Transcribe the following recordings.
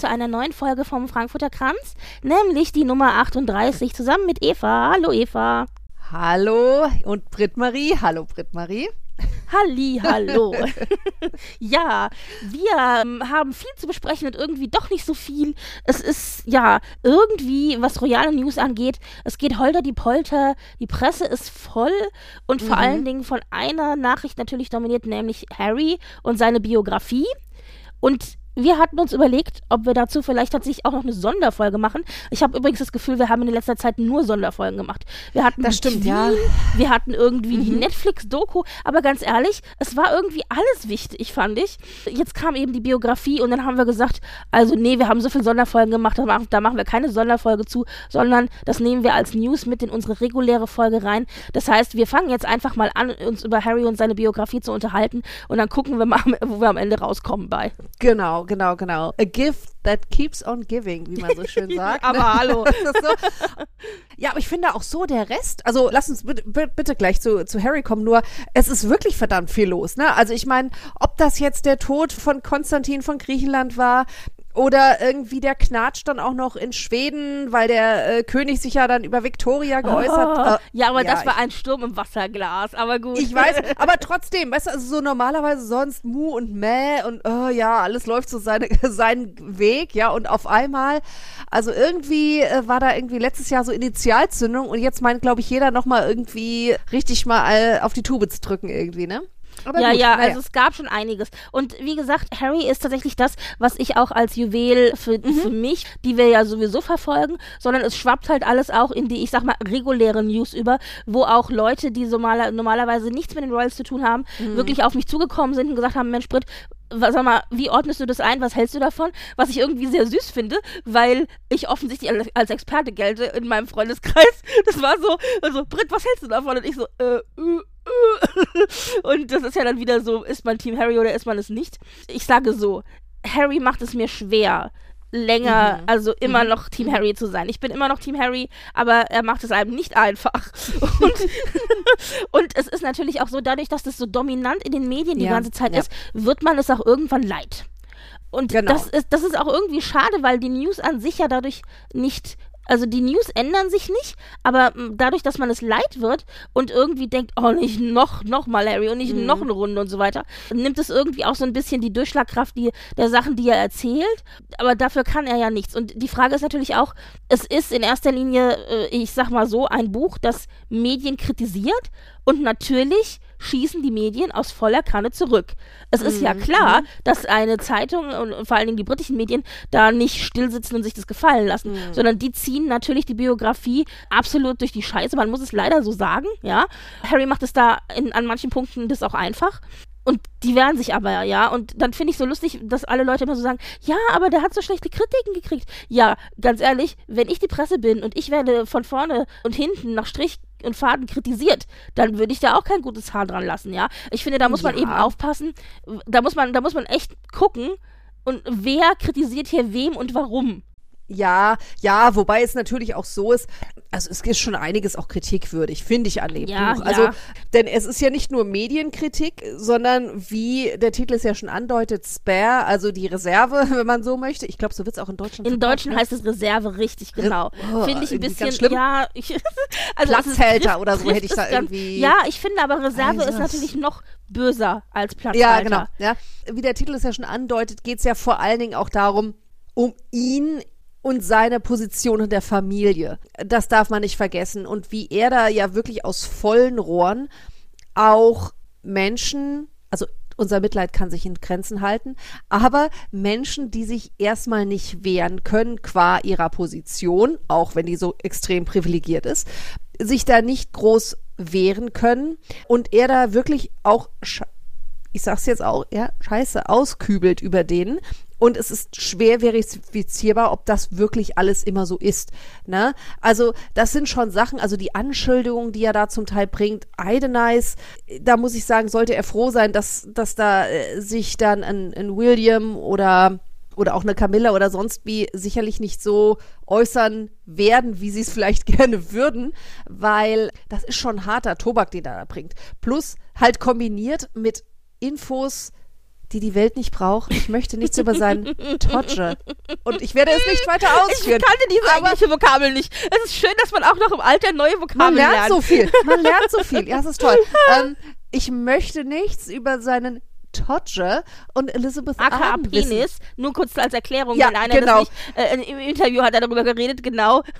Zu einer neuen Folge vom Frankfurter Kranz, nämlich die Nummer 38 zusammen mit Eva. Hallo Eva. Hallo und Britt-Marie. Hallo Britt-Marie. Halli, hallo. ja, wir ähm, haben viel zu besprechen und irgendwie doch nicht so viel. Es ist ja irgendwie, was royale News angeht, es geht holter die Polter, die Presse ist voll und vor Mhm. allen Dingen von einer Nachricht natürlich dominiert, nämlich Harry und seine Biografie. Und wir hatten uns überlegt, ob wir dazu vielleicht tatsächlich auch noch eine Sonderfolge machen. Ich habe übrigens das Gefühl, wir haben in letzter Zeit nur Sonderfolgen gemacht. Wir hatten Das die stimmt, Queen, ja. wir hatten irgendwie die Mhm. Netflix-Doku, aber ganz ehrlich, es war irgendwie alles wichtig, fand ich. Jetzt kam eben die Biografie und dann haben wir gesagt, also nee, wir haben so viele Sonderfolgen gemacht, da machen, da machen wir keine Sonderfolge zu, sondern das nehmen wir als News mit in unsere reguläre Folge rein. Das heißt, wir fangen jetzt einfach mal an, uns über Harry und seine Biografie zu unterhalten und dann gucken wir mal, wo wir am Ende rauskommen bei. Genau, genau, genau. A gift that keeps on giving, wie man so schön sagt. Aber hallo. Das ist so. Ja, aber ich finde auch so der Rest, also lass uns bitte, bitte gleich zu, zu Harry kommen, nur es ist wirklich verdammt viel los, ne? Also ich meine, ob das jetzt der Tod von Konstantin von Griechenland war, oder irgendwie der Knatsch dann auch noch in Schweden, weil der äh, König sich ja dann über Victoria geäußert. Oh, äh, ja, aber das ich- war ein Sturm im Wasserglas, aber gut. Ich weiß, aber trotzdem, weißt du, also so normalerweise sonst Mu und Mäh und oh, ja, alles läuft so seine, seinen Weg, ja, und auf einmal, also irgendwie äh, war da irgendwie letztes Jahr so Initialzündung und jetzt meint, glaube ich, jeder nochmal irgendwie richtig mal auf die Tube zu drücken irgendwie, ne? Aber ja, gut, ja, also es gab schon einiges. Und wie gesagt, Harry ist tatsächlich das, was ich auch als Juwel für, Mhm. für mich, die wir ja sowieso verfolgen, sondern es schwappt halt alles auch in die, ich sag mal, reguläre News über, wo auch Leute, die so mal, normalerweise nichts mit den Royals zu tun haben, Mhm. wirklich auf mich zugekommen sind und gesagt haben, Mensch, Britt, sag mal, wie ordnest du das ein? Was hältst du davon? Was ich irgendwie sehr süß finde, weil ich offensichtlich als, als Experte gelte in meinem Freundeskreis. Das war so, also, Britt, was hältst du davon? Und ich so, äh, äh. Und das ist ja dann wieder so, ist man Team Harry oder ist man es nicht? Ich sage so, Harry macht es mir schwer, länger, Mhm. also immer noch Team Harry zu sein. Ich bin immer noch Team Harry, aber er macht es einem nicht einfach. Und, und es ist natürlich auch so, dadurch, dass das so dominant in den Medien die Ja, ganze Zeit ja. ist, wird man es auch irgendwann leid. Und Genau. das, ist, das ist auch irgendwie schade, weil die News an sich ja dadurch nicht. Also die News ändern sich nicht, aber m, dadurch, dass man es leid wird und irgendwie denkt, oh, nicht noch, noch mal Harry und nicht Mhm. noch eine Runde und so weiter, nimmt es irgendwie auch so ein bisschen die Durchschlagkraft die, der Sachen, die er erzählt. Aber dafür kann er ja nichts. Und die Frage ist natürlich auch, es ist in erster Linie, äh, ich sag mal so, ein Buch, das Medien kritisiert und natürlich schießen die Medien aus voller Kanne zurück. Es ist ja klar, dass eine Zeitung und, vor allen Dingen die britischen Medien da nicht stillsitzen und sich das gefallen lassen, sondern die ziehen natürlich die Biografie absolut durch die Scheiße. Man muss es leider so sagen, ja. Harry macht es da in, an manchen Punkten das auch einfach. Und die wehren sich aber, ja. Und dann finde ich so lustig, dass alle Leute immer so sagen, ja, aber der hat so schlechte Kritiken gekriegt. Ja, ganz ehrlich, wenn ich die Presse bin und ich werde von vorne und hinten nach Strich und Faden kritisiert, dann würde ich da auch kein gutes Haar dran lassen, ja. Ich finde, da muss man Ja. eben aufpassen. Da muss man, da muss man echt gucken. Und wer kritisiert hier wem und warum? Ja, ja, wobei es natürlich auch so ist, also es ist schon einiges auch kritikwürdig, finde ich an dem Ja, Buch. Also, ja. denn es ist ja nicht nur Medienkritik, sondern wie der Titel es ja schon andeutet, Spare, also die Reserve, wenn man so möchte. Ich glaube, so wird es auch in Deutschland verkauft, Deutschen ne? heißt es Reserve, richtig, genau. Oh, finde ich ein bisschen, schlimm. ja, ich, also Platzhalter trifft- oder so hätte ich da irgendwie- Ja, ich finde aber Reserve Also ist natürlich noch böser als Platzhalter. Ja, genau. Ja. Wie der Titel es ja schon andeutet, geht es ja vor allen Dingen auch darum, um ihn und seine Position in der Familie. Das darf man nicht vergessen. Und wie er da ja wirklich aus vollen Rohren auch Menschen, also unser Mitleid kann sich in Grenzen halten. Aber Menschen, die sich erstmal nicht wehren können, qua ihrer Position, auch wenn die so extrem privilegiert ist, sich da nicht groß wehren können und er da wirklich auch, ich sag's jetzt auch, ja, scheiße, auskübelt über denen, und es ist schwer verifizierbar, ob das wirklich alles immer so ist. Ne? Also das sind schon Sachen, also die Anschuldigungen, die er da zum Teil bringt, Idenice, da muss ich sagen, sollte er froh sein, dass, dass da äh, sich dann ein, ein William oder oder auch eine Camilla oder sonst wie sicherlich nicht so äußern werden, wie sie es vielleicht gerne würden, weil das ist schon harter Tobak, den er da bringt. Plus halt kombiniert mit Infos, die die Welt nicht braucht. Ich möchte nichts über seinen Todge. Und ich werde es nicht weiter ausführen. Ich kannte diese englische Vokabel nicht. Es ist schön, dass man auch noch im Alter neue Vokabeln man lernt. lernt. so viel. Man lernt so viel. Ja, es ist toll. ähm, ich möchte nichts über seinen Todger und Elizabeth AKA Penis, nur kurz als Erklärung, Ja, wenn einer genau. das nicht, äh, im Interview hat er darüber geredet, genau.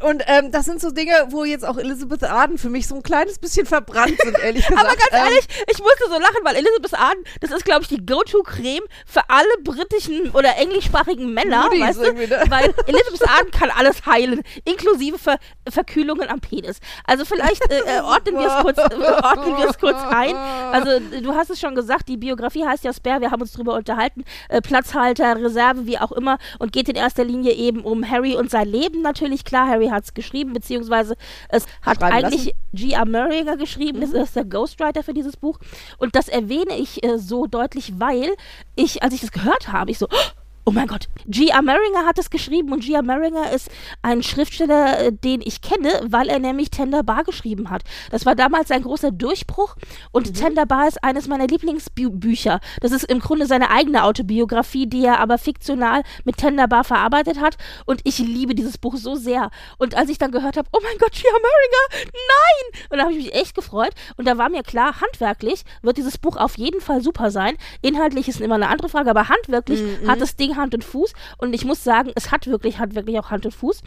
Und ähm, das sind so Dinge, wo jetzt auch Elizabeth Arden für mich so ein kleines bisschen verbrannt sind, ehrlich gesagt. Aber ganz Ähm, ehrlich, ich musste so lachen, weil Elizabeth Arden, das ist, glaube ich, die Go-To-Creme für alle britischen oder englischsprachigen Männer, Muddies weißt du? ne? Weil Elizabeth Arden kann alles heilen, inklusive Ver Verkühlungen am Penis. Also vielleicht äh, äh, ordnen wir es kurz, äh, ordnen kurz ein. Also du hast es schon gesagt, die Biografie heißt ja Spare, wir haben uns drüber unterhalten, äh, Platzhalter, Reserve, wie auch immer und geht in erster Linie eben um Harry und sein Leben natürlich. Klar, Harry hat es geschrieben, beziehungsweise es hat Schreiben eigentlich G.R. Murringer geschrieben, das ist der Ghostwriter für dieses Buch. Und das erwähne ich äh, so deutlich, weil ich, als ich das gehört habe, ich so, oh mein Gott, G.R. Murringer hat es geschrieben und G.R. Murringer ist ein Schriftsteller, äh, den ich kenne, weil er nämlich Tender Bar geschrieben hat. Das war damals ein großer Durchbruch und Tender Bar ist eines meiner Lieblingsbücher. Das ist im Grunde seine eigene Autobiografie, die er aber fiktional mit Tender Bar verarbeitet hat und ich liebe dieses Buch so sehr. Und als ich dann gehört habe, oh mein Gott, G.R. Murringer, nein! Und da habe ich mich echt gefreut und da war mir klar, handwerklich wird dieses Buch auf jeden Fall super sein. Inhaltlich ist immer eine andere Frage, aber handwerklich hat das Ding Hand und Fuß und ich muss sagen, es hat wirklich, hat wirklich auch Hand und Fuß.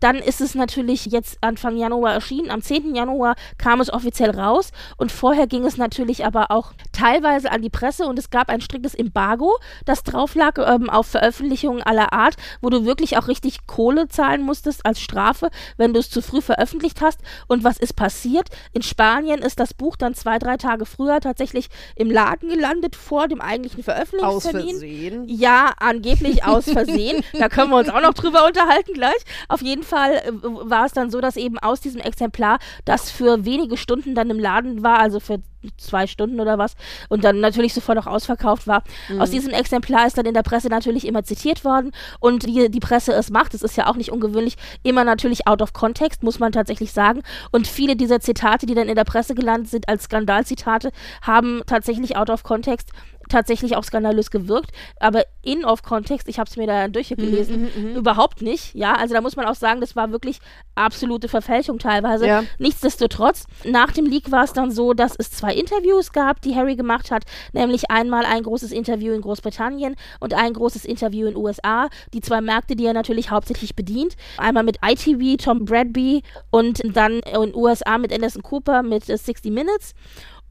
Dann ist es natürlich jetzt Anfang Januar erschienen. Am 10. Januar kam es offiziell raus und vorher ging es natürlich aber auch teilweise an die Presse und es gab ein striktes Embargo, das drauf lag ähm, auf Veröffentlichungen aller Art, wo du wirklich auch richtig Kohle zahlen musstest als Strafe, wenn du es zu früh veröffentlicht hast. Und was ist passiert? In Spanien ist das Buch dann zwei, drei Tage früher tatsächlich im Laden gelandet vor dem eigentlichen aus Veröffentlichungstermin. Versehen. Ja, angeblich aus Versehen. da können wir uns auch noch drüber unterhalten gleich. Auf jeden Fall äh, war es dann so, dass eben aus diesem Exemplar, das für wenige Stunden dann im Laden war, also für zwei Stunden oder was, und dann natürlich sofort auch ausverkauft war. Aus diesem Exemplar ist dann in der Presse natürlich immer zitiert worden und wie die Presse es macht, das ist ja auch nicht ungewöhnlich, immer natürlich out of context, muss man tatsächlich sagen. Und viele dieser Zitate, die dann in der Presse gelandet sind als Skandalzitate, haben tatsächlich out of context tatsächlich auch skandalös gewirkt, aber in off Kontext, ich habe es mir da durchgelesen, überhaupt nicht. Ja, also da muss man auch sagen, das war wirklich absolute Verfälschung teilweise. Ja. Nichtsdestotrotz, nach dem Leak war es dann so, dass es zwei Interviews gab, die Harry gemacht hat, nämlich einmal ein großes Interview in Großbritannien und ein großes Interview in USA, die zwei Märkte, die er natürlich hauptsächlich bedient. Einmal mit ITV, Tom Bradby und dann in USA mit Anderson Cooper mit äh, 60 Minutes.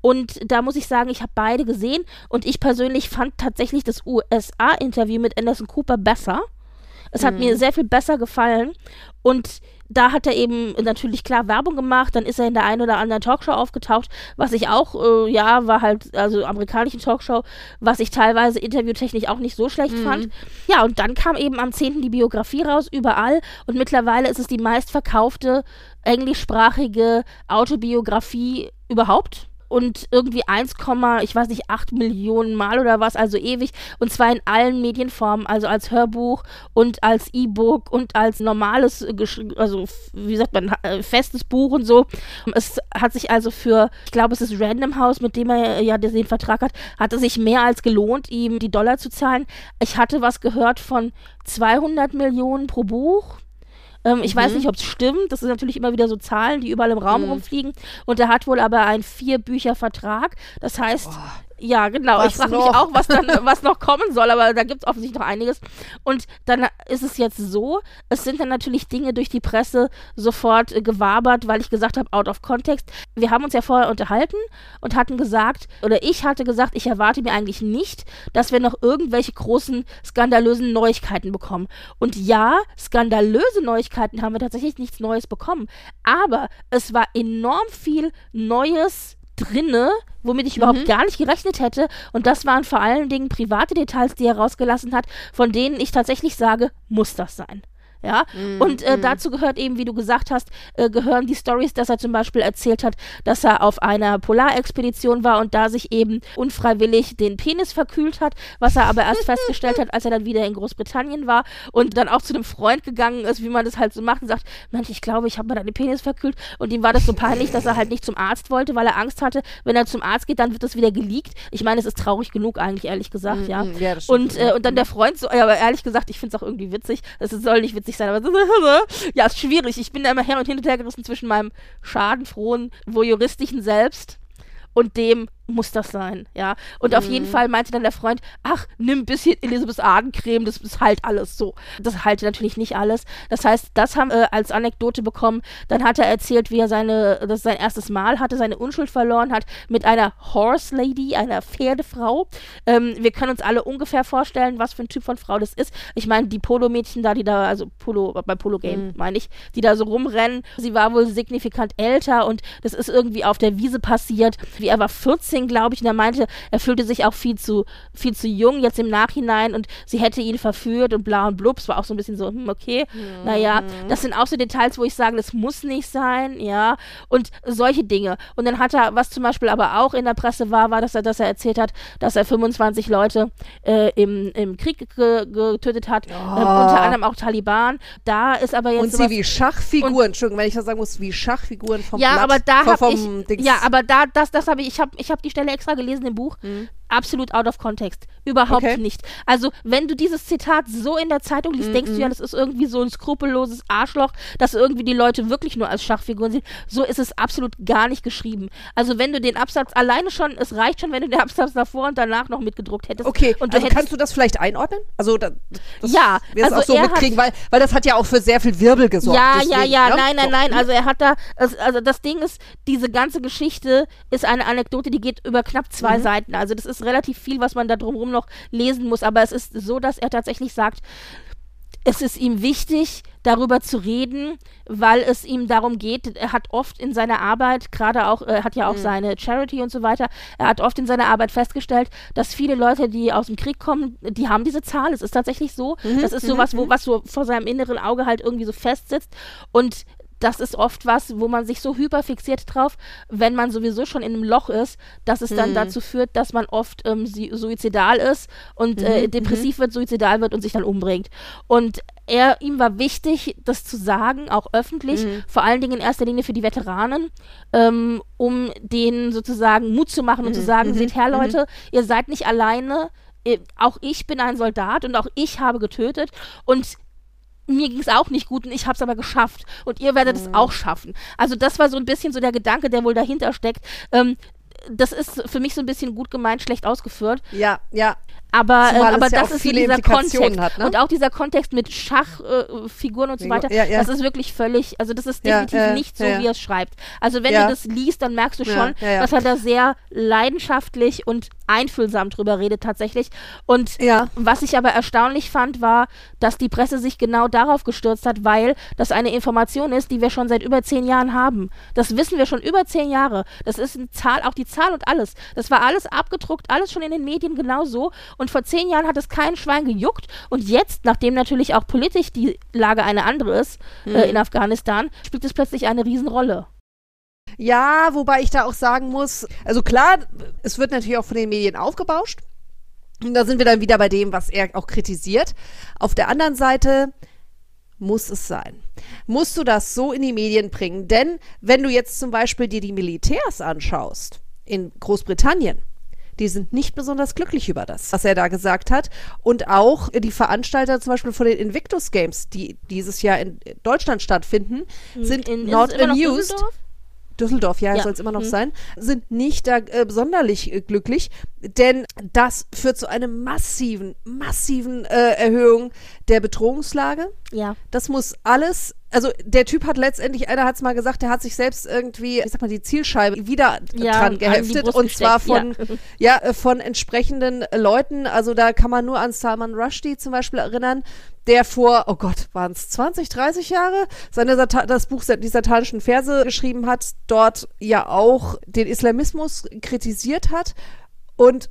Und da muss ich sagen, ich habe beide gesehen und ich persönlich fand tatsächlich das USA-Interview mit Anderson Cooper besser. Es hat mir sehr viel besser gefallen und da hat er eben natürlich klar Werbung gemacht, dann ist er in der einen oder anderen Talkshow aufgetaucht, was ich auch, äh, ja, war halt, also amerikanischen Talkshow, was ich teilweise interviewtechnisch auch nicht so schlecht fand. Ja, und dann kam eben am 10. die Biografie raus, überall und mittlerweile ist es die meistverkaufte englischsprachige Autobiografie überhaupt und irgendwie 1, ich weiß nicht, 8 Millionen Mal oder was, also ewig. Und zwar in allen Medienformen, also als Hörbuch und als E-Book und als normales, äh, also wie sagt man, äh, festes Buch und so. Es hat sich also für, ich glaube, es ist Random House, mit dem er ja den Vertrag hat, hat es sich mehr als gelohnt, ihm die Dollar zu zahlen. Ich hatte was gehört von 200 Millionen pro Buch. Ähm, ich weiß nicht, ob es stimmt. Das sind natürlich immer wieder so Zahlen, die überall im Raum rumfliegen. Und er hat wohl aber einen Vier-Bücher-Vertrag. Das heißt, Ja, genau. Was ich frage mich auch, was, dann, was noch kommen soll, aber da gibt es offensichtlich noch einiges. Und dann ist es jetzt so, es sind dann natürlich Dinge durch die Presse sofort äh, gewabert, weil ich gesagt habe, out of context. Wir haben uns ja vorher unterhalten und hatten gesagt, oder ich hatte gesagt, ich erwarte mir eigentlich nicht, dass wir noch irgendwelche großen, skandalösen Neuigkeiten bekommen. Und ja, skandalöse Neuigkeiten haben wir tatsächlich nichts Neues bekommen. Aber es war enorm viel Neues drinne, womit ich überhaupt gar nicht gerechnet hätte. Und das waren vor allen Dingen private Details, die er rausgelassen hat, von denen ich tatsächlich sage, muss das sein. Ja, und äh, dazu gehört eben, wie du gesagt hast, äh, gehören die Stories, dass er zum Beispiel erzählt hat, dass er auf einer Polarexpedition war und da sich eben unfreiwillig den Penis verkühlt hat, was er aber erst festgestellt hat, als er dann wieder in Großbritannien war und dann auch zu einem Freund gegangen ist, wie man das halt so macht und sagt, Mensch, ich glaube, ich habe mir da den Penis verkühlt und ihm war das so peinlich, dass er halt nicht zum Arzt wollte, weil er Angst hatte, wenn er zum Arzt geht, dann wird das wieder geleakt. Ich meine, es ist traurig genug eigentlich, ehrlich gesagt, ja. mm, ja, das stimmt. und, äh, und dann der Freund so, ja, aber ehrlich gesagt, ich finde es auch irgendwie witzig. Es soll nicht witzig sein, aber so, ja, ist schwierig. Ich bin da immer her und hin und her gerissen zwischen meinem schadenfrohen, voyeuristischen Selbst und dem muss das sein, ja. Und auf jeden Fall meinte dann der Freund, ach, nimm ein bisschen Elisabeth Ardencreme, das ist halt alles so. Das halte natürlich nicht alles. Das heißt, das haben wir als Anekdote bekommen. Dann hat er erzählt, wie er seine, das sein erstes Mal hatte, seine Unschuld verloren hat mit einer Horse Lady, einer Pferdefrau. Ähm, wir können uns alle ungefähr vorstellen, was für ein Typ von Frau das ist. Ich meine, die Polo-Mädchen da, die da, also Polo, bei Polo-Game meine ich, die da so rumrennen. Sie war wohl signifikant älter und das ist irgendwie auf der Wiese passiert. Wie er war 14 glaube ich, und er meinte, er fühlte sich auch viel zu, viel zu jung jetzt im Nachhinein und sie hätte ihn verführt und bla und blub. Es war auch so ein bisschen so, hm, okay, naja, das sind auch so Details, wo ich sage, das muss nicht sein, ja, und solche Dinge. Und dann hat er, was zum Beispiel aber auch in der Presse war, war, dass er, dass er erzählt hat, dass er 25 Leute äh, im, im Krieg ge getötet hat, äh, unter anderem auch Taliban. Da ist aber jetzt Und sie wie Schachfiguren, Entschuldigung, wenn ich das sagen muss, wie Schachfiguren vom ja, Blatt, aber da vom, habe vom ich Dings. ja, aber da das das habe ich ich habe ich habe die Stelle extra gelesen im Buch. Absolut out of context. Überhaupt Okay. nicht. Also, wenn du dieses Zitat so in der Zeitung liest, denkst du ja, das ist irgendwie so ein skrupelloses Arschloch, dass irgendwie die Leute wirklich nur als Schachfiguren sehen. So ist es absolut gar nicht geschrieben. Also, wenn du den Absatz alleine schon, es reicht schon, wenn du den Absatz davor und danach noch mitgedruckt hättest. Okay, und du also kannst du das vielleicht einordnen? Also da, das Ja, wir es also auch so hat- mitkriegen, weil, weil das hat ja auch für sehr viel Wirbel gesorgt. Ja, deswegen, ja, ja, ne? nein, nein, nein. Also er hat da, also das Ding ist, diese ganze Geschichte ist eine Anekdote, die geht über knapp Mhm. zwei Seiten. Also das ist relativ viel, was man da drumherum noch lesen muss. Aber es ist so, dass er tatsächlich sagt, es ist ihm wichtig, darüber zu reden, weil es ihm darum geht, er hat oft in seiner Arbeit, gerade auch, er hat ja auch Mhm. seine Charity und so weiter, er hat oft in seiner Arbeit festgestellt, dass viele Leute, die aus dem Krieg kommen, die haben diese Zahl. Es ist tatsächlich so. Mhm. Das ist sowas, wo, was so vor seinem inneren Auge halt irgendwie so festsitzt. Und das ist oft was, wo man sich so hyperfixiert drauf, wenn man sowieso schon in einem Loch ist, dass es Mhm. dann dazu führt, dass man oft ähm, suizidal ist und Mhm, äh, depressiv wird, suizidal wird und sich dann umbringt. Und er, ihm war wichtig, das zu sagen, auch öffentlich, Mhm. vor allen Dingen in erster Linie für die Veteranen, ähm, um denen sozusagen Mut zu machen und Mhm, zu sagen, seht her Leute, ihr seid nicht alleine, auch ich bin ein Soldat und auch ich habe getötet und mir ging es auch nicht gut und ich habe es aber geschafft und ihr werdet es auch schaffen. Also das war so ein bisschen so der Gedanke, der wohl dahinter steckt. Ähm, das ist für mich so ein bisschen gut gemeint, schlecht ausgeführt. Ja, ja. Aber, äh, aber ja das ist so viele dieser Kontext. hat, ne? Und auch dieser Kontext mit Schachfiguren äh, und so weiter, ja, ja. das ist wirklich völlig, also das ist definitiv nicht so, wie er es schreibt. Also wenn du das liest, dann merkst du schon, dass er da sehr leidenschaftlich und einfühlsam drüber redet tatsächlich. Und was ich aber erstaunlich fand, war, dass die Presse sich genau darauf gestürzt hat, weil das eine Information ist, die wir schon seit über zehn Jahren haben. Das wissen wir schon über zehn Jahre. Das ist eine Zahl, auch die Zahl und alles. Das war alles abgedruckt, alles schon in den Medien genauso. Und vor zehn Jahren hat es kein Schwein gejuckt. Und jetzt, nachdem natürlich auch politisch die Lage eine andere ist äh, in Afghanistan, spielt es plötzlich eine Riesenrolle. Ja, wobei ich da auch sagen muss, also klar, es wird natürlich auch von den Medien aufgebauscht. Und da sind wir dann wieder bei dem, was er auch kritisiert. Auf der anderen Seite muss es sein. Musst du das so in die Medien bringen? Denn wenn du jetzt zum Beispiel dir die Militärs anschaust in Großbritannien, die sind nicht besonders glücklich über das, was er da gesagt hat. Und auch die Veranstalter zum Beispiel von den Invictus Games, die dieses Jahr in Deutschland stattfinden, sind in, not amused. Düsseldorf? Düsseldorf, ja, Ja. soll es immer noch Mhm. sein, sind nicht da äh, sonderlich äh, glücklich, denn das führt zu einer massiven, massiven äh, Erhöhung der Bedrohungslage. Ja. Das muss alles, also der Typ hat letztendlich, einer hat es mal gesagt, der hat sich selbst irgendwie, ich sag mal, die Zielscheibe wieder Ja, dran geheftet und zwar von, ja, äh, von entsprechenden Leuten. Also da kann man nur an Salman Rushdie zum Beispiel erinnern, der vor, oh Gott, waren es 20, 30 Jahre, seine Sata das Buch die satanischen Verse geschrieben hat, dort ja auch den Islamismus kritisiert hat und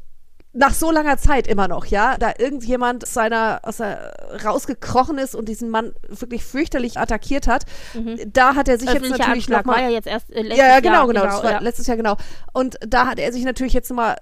nach so langer Zeit immer noch, ja, da irgendjemand seiner, aus der, rausgekrochen ist und diesen Mann wirklich fürchterlich attackiert hat, da hat er sich jetzt natürlich Anschlag noch mal, war ja jetzt erst äh, letztes ja, ja, genau, Jahr, genau, das war ja. letztes Jahr genau. Und da hat er sich natürlich jetzt nochmal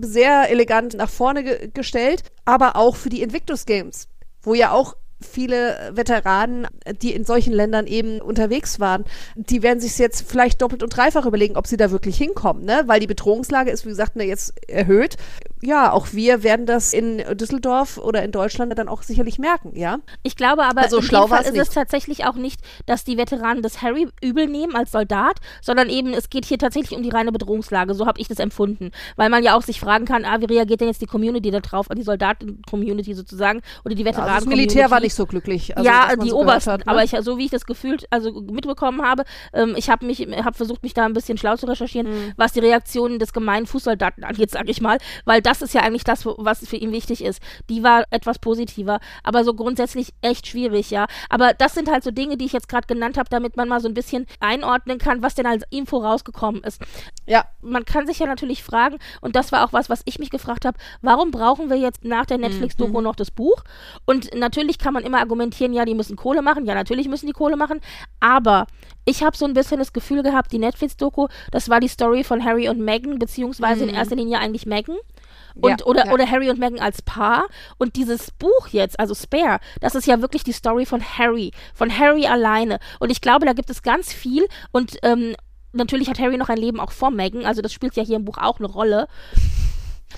sehr elegant nach vorne ge gestellt, aber auch für die Invictus Games, wo ja auch viele Veteranen, die in solchen Ländern eben unterwegs waren, die werden sich jetzt vielleicht doppelt und dreifach überlegen, ob sie da wirklich hinkommen, ne? Weil die Bedrohungslage ist, wie gesagt, ne, jetzt erhöht. Ja, auch wir werden das in Düsseldorf oder in Deutschland dann auch sicherlich merken, ja. Ich glaube aber, Also in schlau dem Fall ist nicht. es tatsächlich auch nicht, dass die Veteranen das Harry übel nehmen als Soldat, sondern eben es geht hier tatsächlich um die reine Bedrohungslage. So habe ich das empfunden. Weil man ja auch sich fragen kann, ah, wie reagiert denn jetzt die Community da drauf, die Soldaten-Community sozusagen oder die Also das. Militär war nicht so glücklich. Also, ja, die so Obersten, hat, ne? aber ich, so wie ich das gefühlt, also mitbekommen habe, ähm, ich habe mich, habe versucht, mich da ein bisschen schlau zu recherchieren, Mhm. was die Reaktionen des gemeinen Fußsoldaten angeht, sage ich mal, weil das ist ja eigentlich das, was für ihn wichtig ist. Die war etwas positiver, aber so grundsätzlich echt schwierig, ja. Aber das sind halt so Dinge, die ich jetzt gerade genannt habe, damit man mal so ein bisschen einordnen kann, was denn als Info rausgekommen ist ja, man kann sich ja natürlich fragen, und das war auch was, was ich mich gefragt habe, warum brauchen wir jetzt nach der Netflix-Doku noch das Buch? Und natürlich kann man immer argumentieren, ja, die müssen Kohle machen, ja, natürlich müssen die Kohle machen, aber ich habe so ein bisschen das Gefühl gehabt, die Netflix-Doku, das war die Story von Harry und Meghan, beziehungsweise in erster Linie eigentlich Meghan. Und, Ja, oder, ja. oder Harry und Meghan als Paar. Und dieses Buch jetzt, also Spare, das ist ja wirklich die Story von Harry, von Harry alleine. Und ich glaube, da gibt es ganz viel. Und ähm, natürlich hat Harry noch ein Leben auch vor Meghan, also das spielt ja hier im Buch auch eine Rolle.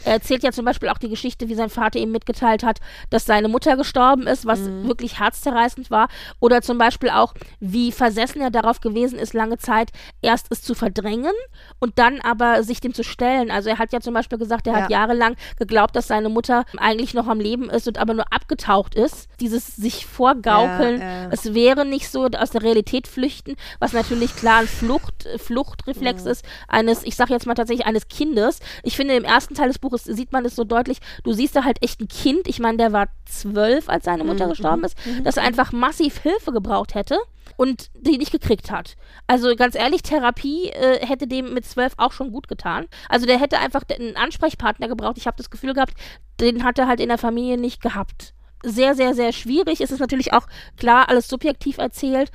Er erzählt ja zum Beispiel auch die Geschichte, wie sein Vater ihm mitgeteilt hat, dass seine Mutter gestorben ist, was wirklich herzzerreißend war. Oder zum Beispiel auch, wie versessen er darauf gewesen ist, lange Zeit erst es zu verdrängen und dann aber sich dem zu stellen. Also er hat ja zum Beispiel gesagt, er hat Ja. jahrelang geglaubt, dass seine Mutter eigentlich noch am Leben ist und aber nur abgetaucht ist. Dieses sich vorgaukeln, Ja, ja. es wäre nicht so aus der Realität flüchten, was natürlich klar ein Flucht, Fluchtreflex Mhm. ist eines, ich sage jetzt mal tatsächlich eines Kindes. Ich finde, im ersten Teil des Buches sieht man es so deutlich, du siehst da halt echt ein Kind, ich meine, der war zwölf, als seine Mhm, Mutter gestorben ist, das einfach massiv Hilfe gebraucht hätte und die nicht gekriegt hat. Also ganz ehrlich, Therapie äh, hätte dem mit zwölf auch schon gut getan. Also der hätte einfach einen Ansprechpartner gebraucht. Ich habe das Gefühl gehabt, den hat er halt in der Familie nicht gehabt. Sehr, sehr, sehr schwierig. Es ist natürlich auch klar alles subjektiv erzählt.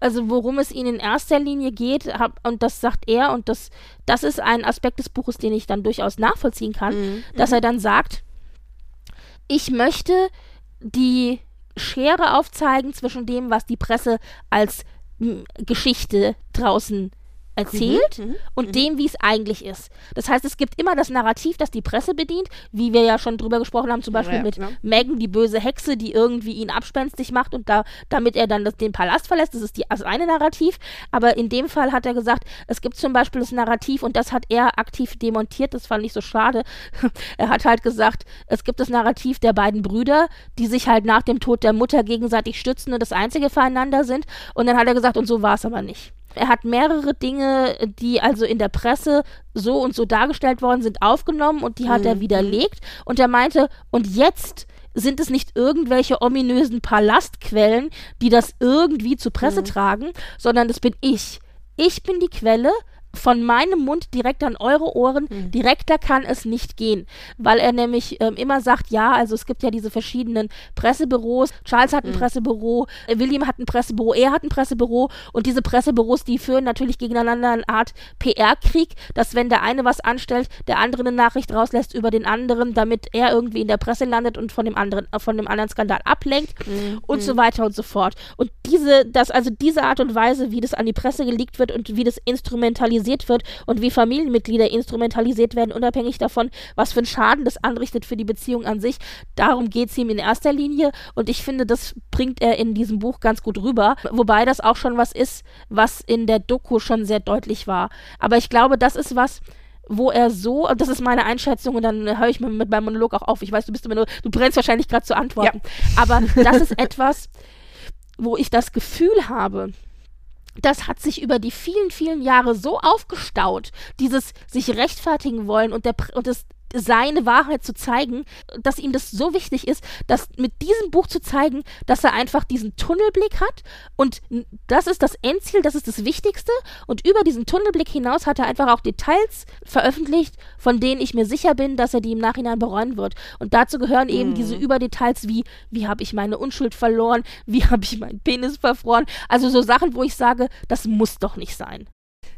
Also worum es ihnen in erster Linie geht, hab, und das sagt er, und das, das ist ein Aspekt des Buches, den ich dann durchaus nachvollziehen kann, dass er dann sagt, ich möchte die Schere aufzeigen zwischen dem, was die Presse als Geschichte draußen erzählt Mhm, und dem, wie es eigentlich ist. Das heißt, es gibt immer das Narrativ, das die Presse bedient, wie wir ja schon drüber gesprochen haben, zum Beispiel Ja, mit ne? Megan, die böse Hexe, die irgendwie ihn abspenstig macht und da, damit er dann das, den Palast verlässt. Das ist die, das eine Narrativ. Aber in dem Fall hat er gesagt, es gibt zum Beispiel das Narrativ und das hat er aktiv demontiert. Das fand ich so schade. er hat halt gesagt, es gibt das Narrativ der beiden Brüder, die sich halt nach dem Tod der Mutter gegenseitig stützen und das Einzige füreinander sind. Und dann hat er gesagt, und so war es aber nicht. Er hat mehrere Dinge, die also in der Presse so und so dargestellt worden sind, aufgenommen und die hat er widerlegt. Und er meinte, und jetzt sind es nicht irgendwelche ominösen Palastquellen, die das irgendwie zur Presse tragen, sondern das bin ich. Ich bin die Quelle. Von meinem Mund direkt an eure Ohren, direkter kann es nicht gehen, weil er nämlich ähm, immer sagt, ja, also es gibt ja diese verschiedenen Pressebüros, Charles hat ein Pressebüro, äh, William hat ein Pressebüro, er hat ein Pressebüro. Und diese Pressebüros, die führen natürlich gegeneinander eine Art PR-Krieg, dass wenn der eine was anstellt, der andere eine Nachricht rauslässt über den anderen, damit er irgendwie in der Presse landet und von dem anderen, äh, von dem anderen Skandal ablenkt und so weiter und so fort. Und diese, das, also diese Art und Weise, wie das an die Presse geleakt wird und wie das instrumentalisiert instrumentalisiert wird und wie Familienmitglieder instrumentalisiert werden, unabhängig davon, was für einen Schaden das anrichtet für die Beziehung an sich. Darum geht es ihm in erster Linie und ich finde, das bringt er in diesem Buch ganz gut rüber, wobei das auch schon was ist, was in der Doku schon sehr deutlich war. Aber ich glaube, das ist was, wo er so, das ist meine Einschätzung und dann höre ich mit meinem Monolog auch auf. Ich weiß, du bist immer nur, du brennst wahrscheinlich gerade zu antworten. Ja. Aber das ist etwas, wo ich das Gefühl habe, das hat sich über die vielen, vielen Jahre so aufgestaut, dieses sich rechtfertigen wollen und, der, und das seine Wahrheit zu zeigen, dass ihm das so wichtig ist, dass mit diesem Buch zu zeigen, dass er einfach diesen Tunnelblick hat und das ist das Endziel, das ist das Wichtigste und über diesen Tunnelblick hinaus hat er einfach auch Details veröffentlicht, von denen ich mir sicher bin, dass er die im Nachhinein bereuen wird und dazu gehören eben mhm. diese Überdetails wie, wie habe ich meine Unschuld verloren, wie habe ich meinen Penis verfroren, also so Sachen, wo ich sage, das muss doch nicht sein.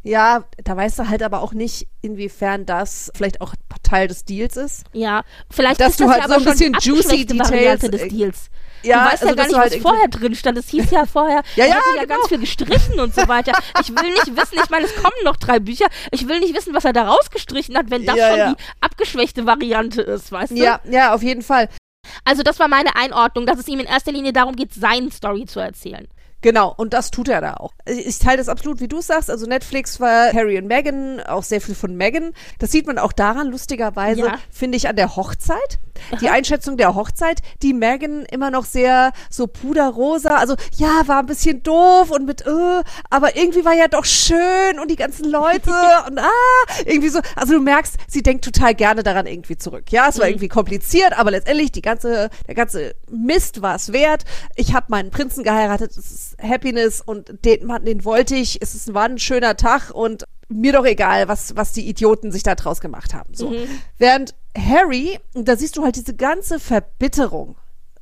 Ja, da weißt du halt aber auch nicht, inwiefern das vielleicht auch Teil des Deals ist. Ja, vielleicht dass ist du das halt ja so ein bisschen juicy Details des äh, Deals. Ja, du weißt also, ja gar nicht, halt was vorher drin stand. Es hieß ja vorher, Ja, er ja, hätte ja genau. ganz viel gestrichen und so weiter. Ich will nicht wissen, ich meine, es kommen noch drei Bücher. Ich will nicht wissen, was er da rausgestrichen hat, wenn das Ja, schon ja. die abgeschwächte Variante ist, weißt du? Ja, ja, auf jeden Fall. Also das war meine Einordnung, dass es ihm in erster Linie darum geht, seine Story zu erzählen. Genau, und das tut er da auch. Ich teile das absolut, wie du es sagst. Also Netflix war Harry und Meghan, auch sehr viel von Meghan. Das sieht man auch daran, lustigerweise, Ja. finde ich, an der Hochzeit. Die Einschätzung der Hochzeit, die Meghan immer noch sehr so puderrosa. Also ja, war ein bisschen doof und mit, äh, aber irgendwie war ja doch schön und die ganzen Leute und ah, irgendwie so. Also du merkst, sie denkt total gerne daran irgendwie zurück. Ja, es war irgendwie kompliziert, aber letztendlich die ganze, der ganze Mist war es wert. Ich habe meinen Prinzen geheiratet. Es ist Happiness und den Mann, den wollte ich. Es ist, war ein schöner Tag und mir doch egal, was, was die Idioten sich da draus gemacht haben. So. Während Harry, und da siehst du halt diese ganze Verbitterung.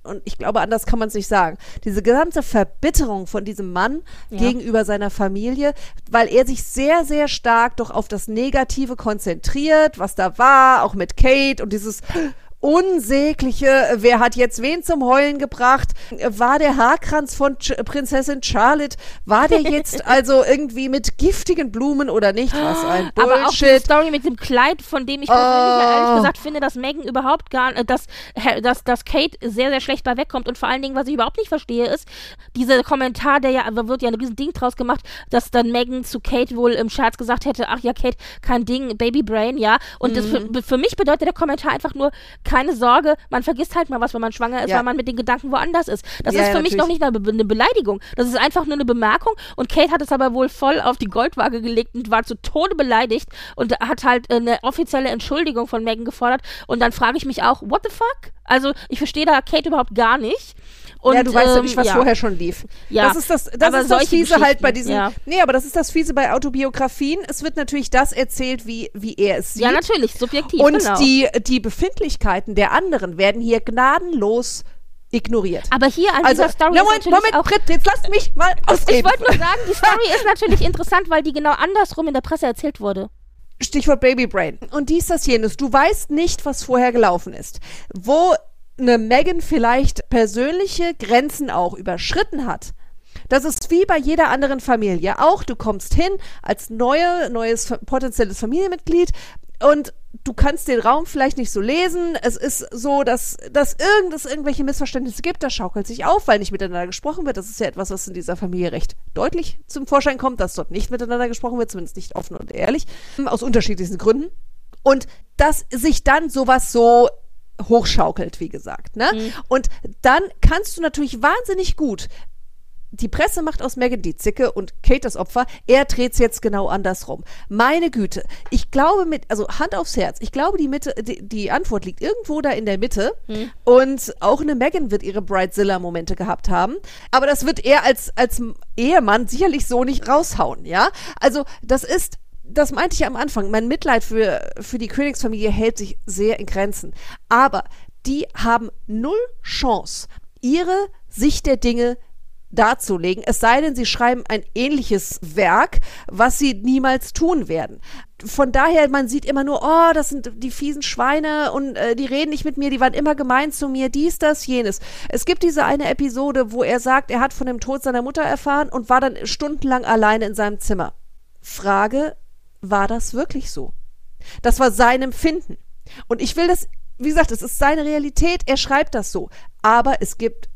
Und ich glaube, anders kann man es nicht sagen. Diese ganze Verbitterung von diesem Mann Ja. gegenüber seiner Familie, weil er sich sehr, sehr stark doch auf das Negative konzentriert, was da war, auch mit Kate und dieses unsägliche, wer hat jetzt wen zum Heulen gebracht? War der Haarkranz von Ch Prinzessin Charlotte, war der jetzt also irgendwie mit giftigen Blumen oder nicht? Was ein Aber auch die Bullshit. Story mit dem Kleid, von dem ich Oh. ehrlich gesagt finde, dass Megan überhaupt gar, äh, dass, dass, dass Kate sehr, sehr schlecht bei wegkommt und vor allen Dingen, was ich überhaupt nicht verstehe, ist, dieser Kommentar, der ja, wird ja ein riesen Ding draus gemacht, dass dann Megan zu Kate wohl im Scherz gesagt hätte, ach ja, Kate, kein Ding, Baby Brain, ja. Und das Mhm. für, für mich bedeutet der Kommentar einfach nur, keine Sorge, man vergisst halt mal was, wenn man schwanger ist, Ja. weil man mit den Gedanken woanders ist. Das Ja, ist für ja, mich noch nicht eine, Be eine Beleidigung. Das ist einfach nur eine Bemerkung und Kate hat es aber wohl voll auf die Goldwaage gelegt und war zu Tode beleidigt und hat halt äh, eine offizielle Entschuldigung von Megan gefordert und dann frage ich mich auch, what the fuck? Also ich verstehe da Kate überhaupt gar nicht. Und, ja, du weißt ja ähm, nicht, was ja. vorher schon lief. Ja, das ist das, das, aber ist das Fiese halt bei diesen. ja. Nee, aber das ist das Fiese bei Autobiografien. Es wird natürlich das erzählt, wie, wie er es sieht. Ja, natürlich, subjektiv, Und genau. die, die Befindlichkeiten der anderen werden hier gnadenlos ignoriert. aber hier an also, dieser Story na, ist Moment, natürlich Moment, auch Britt, jetzt lasst mich mal ausreden. ich wollte nur sagen, die Story ist natürlich interessant, weil die genau andersrum in der Presse erzählt wurde. Stichwort Babybrain. Und dies, das, jenes. Du weißt nicht, was vorher gelaufen ist. Wo eine Megan vielleicht persönliche Grenzen auch überschritten hat. Das ist wie bei jeder anderen Familie auch. Du kommst hin als neue, neues potenzielles Familienmitglied und du kannst den Raum vielleicht nicht so lesen. Es ist so, dass, dass irgend, es irgendwelche Missverständnisse gibt. Das schaukelt sich auf, weil nicht miteinander gesprochen wird. Das ist ja etwas, was in dieser Familie recht deutlich zum Vorschein kommt, dass dort nicht miteinander gesprochen wird, zumindest nicht offen und ehrlich, aus unterschiedlichsten Gründen. Und dass sich dann sowas so hochschaukelt, wie gesagt. Ne? Und dann kannst du natürlich wahnsinnig gut die Presse macht aus Megan die Zicke und Kate das Opfer. Er dreht's jetzt genau andersrum. Meine Güte. Ich glaube mit, also Hand aufs Herz, ich glaube die Mitte, die, die Antwort liegt irgendwo da in der Mitte. Und auch eine Megan wird ihre Bridezilla-Momente gehabt haben. Aber das wird er als, als Ehemann sicherlich so nicht raushauen, ja? Also, das ist, das meinte ich am Anfang. Mein Mitleid für, für die Königsfamilie hält sich sehr in Grenzen. Aber die haben null Chance, ihre Sicht der Dinge darzulegen, es sei denn, sie schreiben ein ähnliches Werk, was sie niemals tun werden. Von daher, man sieht immer nur, oh, das sind die fiesen Schweine und äh, die reden nicht mit mir, die waren immer gemein zu mir, dies, das, jenes. Es gibt diese eine Episode, wo er sagt, er hat von dem Tod seiner Mutter erfahren und war dann stundenlang alleine in seinem Zimmer. Frage, war das wirklich so. Das war sein Empfinden. Und ich will das, wie gesagt, es ist seine Realität, er schreibt das so. Aber es gibt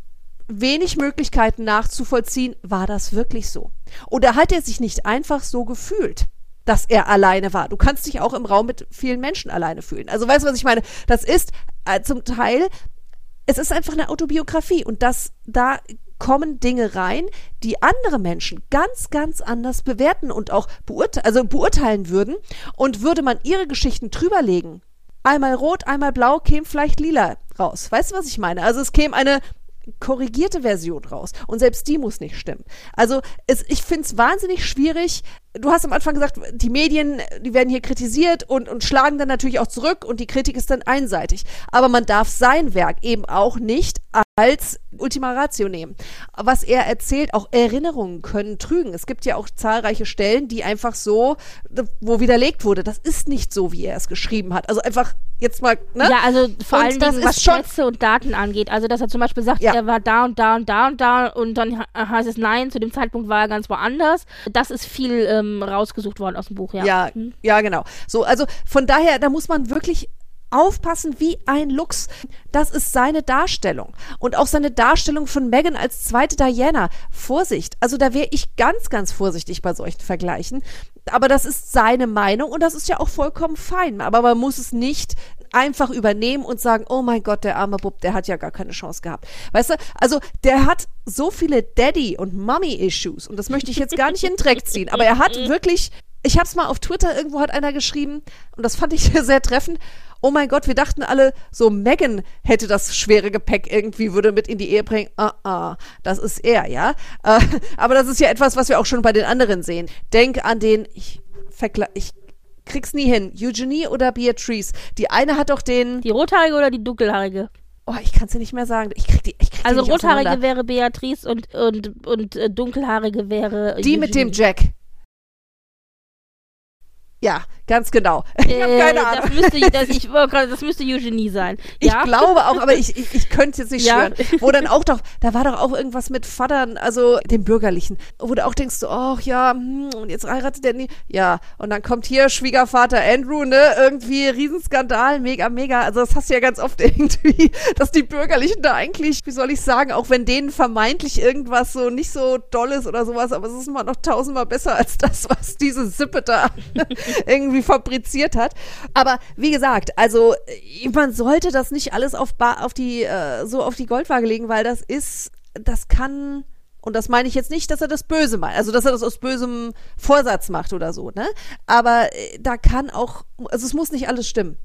wenig Möglichkeiten nachzuvollziehen, war das wirklich so? Oder hat er sich nicht einfach so gefühlt? dass er alleine war. Du kannst dich auch im Raum mit vielen Menschen alleine fühlen. Also weißt du, was ich meine? Das ist äh, zum Teil, es ist einfach eine Autobiografie und das, da kommen Dinge rein, die andere Menschen ganz, ganz anders bewerten und auch beurte also beurteilen würden. Und würde man ihre Geschichten drüberlegen, einmal rot, einmal blau, käme vielleicht lila raus. Weißt du, was ich meine? Also es käme eine korrigierte Version raus. Und selbst die muss nicht stimmen. Also es, ich finde es wahnsinnig schwierig. Du hast am Anfang gesagt, die Medien, die werden hier kritisiert und, und schlagen dann natürlich auch zurück und die Kritik ist dann einseitig. Aber man darf sein Werk eben auch nicht als Ultima Ratio nehmen. Was er erzählt, auch Erinnerungen können trügen. Es gibt ja auch zahlreiche Stellen, die einfach so, wo widerlegt wurde, das ist nicht so, wie er es geschrieben hat. Also einfach jetzt mal, ne? Ja, also vor allem, was Schätze und Daten angeht. Also, dass er zum Beispiel sagt, ja. er war da und da und da und da und dann heißt es nein, zu dem Zeitpunkt war er ganz woanders. Das ist viel ähm, rausgesucht worden aus dem Buch, ja. Ja, hm. ja, genau. So, also von daher, da muss man wirklich aufpassen wie ein Lux. Das ist seine Darstellung. Und auch seine Darstellung von Megan als zweite Diana. Vorsicht. Also da wäre ich ganz, ganz vorsichtig bei solchen Vergleichen. Aber das ist seine Meinung und das ist ja auch vollkommen fein. Aber man muss es nicht einfach übernehmen und sagen, oh mein Gott, der arme Bub, der hat ja gar keine Chance gehabt. Weißt du, also der hat so viele Daddy- und Mommy-Issues und das möchte ich jetzt gar nicht in den Dreck ziehen, aber er hat wirklich ich habe es mal auf Twitter, irgendwo hat einer geschrieben, und das fand ich sehr treffend. Oh mein Gott, wir dachten alle, so Megan hätte das schwere Gepäck irgendwie, würde mit in die Ehe bringen. Ah, ah, das ist er, ja. Äh, aber das ist ja etwas, was wir auch schon bei den anderen sehen. Denk an den, ich, ich krieg's nie hin, Eugenie oder Beatrice. Die eine hat doch den. Die rothaarige oder die dunkelhaarige? Oh, ich kann es dir nicht mehr sagen. Ich krieg die, ich krieg also die rothaarige wäre Beatrice und, und, und äh, dunkelhaarige wäre. Die Eugenie. mit dem Jack. Ja, ganz genau. Ich habe äh, keine Ahnung. Das müsste, das, ich, das müsste Eugenie sein. Ja? Ich glaube auch, aber ich, ich, ich könnte jetzt nicht ja. schwören. Wo dann auch doch, da war doch auch irgendwas mit Vatern, also dem Bürgerlichen, wo du auch denkst, ach ja, hm, und jetzt heiratet der nie. Ja, und dann kommt hier Schwiegervater Andrew, ne, irgendwie Riesenskandal, mega, mega. Also das hast du ja ganz oft irgendwie, dass die Bürgerlichen da eigentlich, wie soll ich sagen, auch wenn denen vermeintlich irgendwas so nicht so doll ist oder sowas, aber es ist immer noch tausendmal besser als das, was diese Sippe da irgendwie fabriziert hat. Aber wie gesagt, also äh, man sollte das nicht alles auf, auf die äh, so auf die Goldwaage legen, weil das ist, das kann und das meine ich jetzt nicht, dass er das böse meint, also dass er das aus bösem Vorsatz macht oder so, ne? Aber äh, da kann auch, also es muss nicht alles stimmen.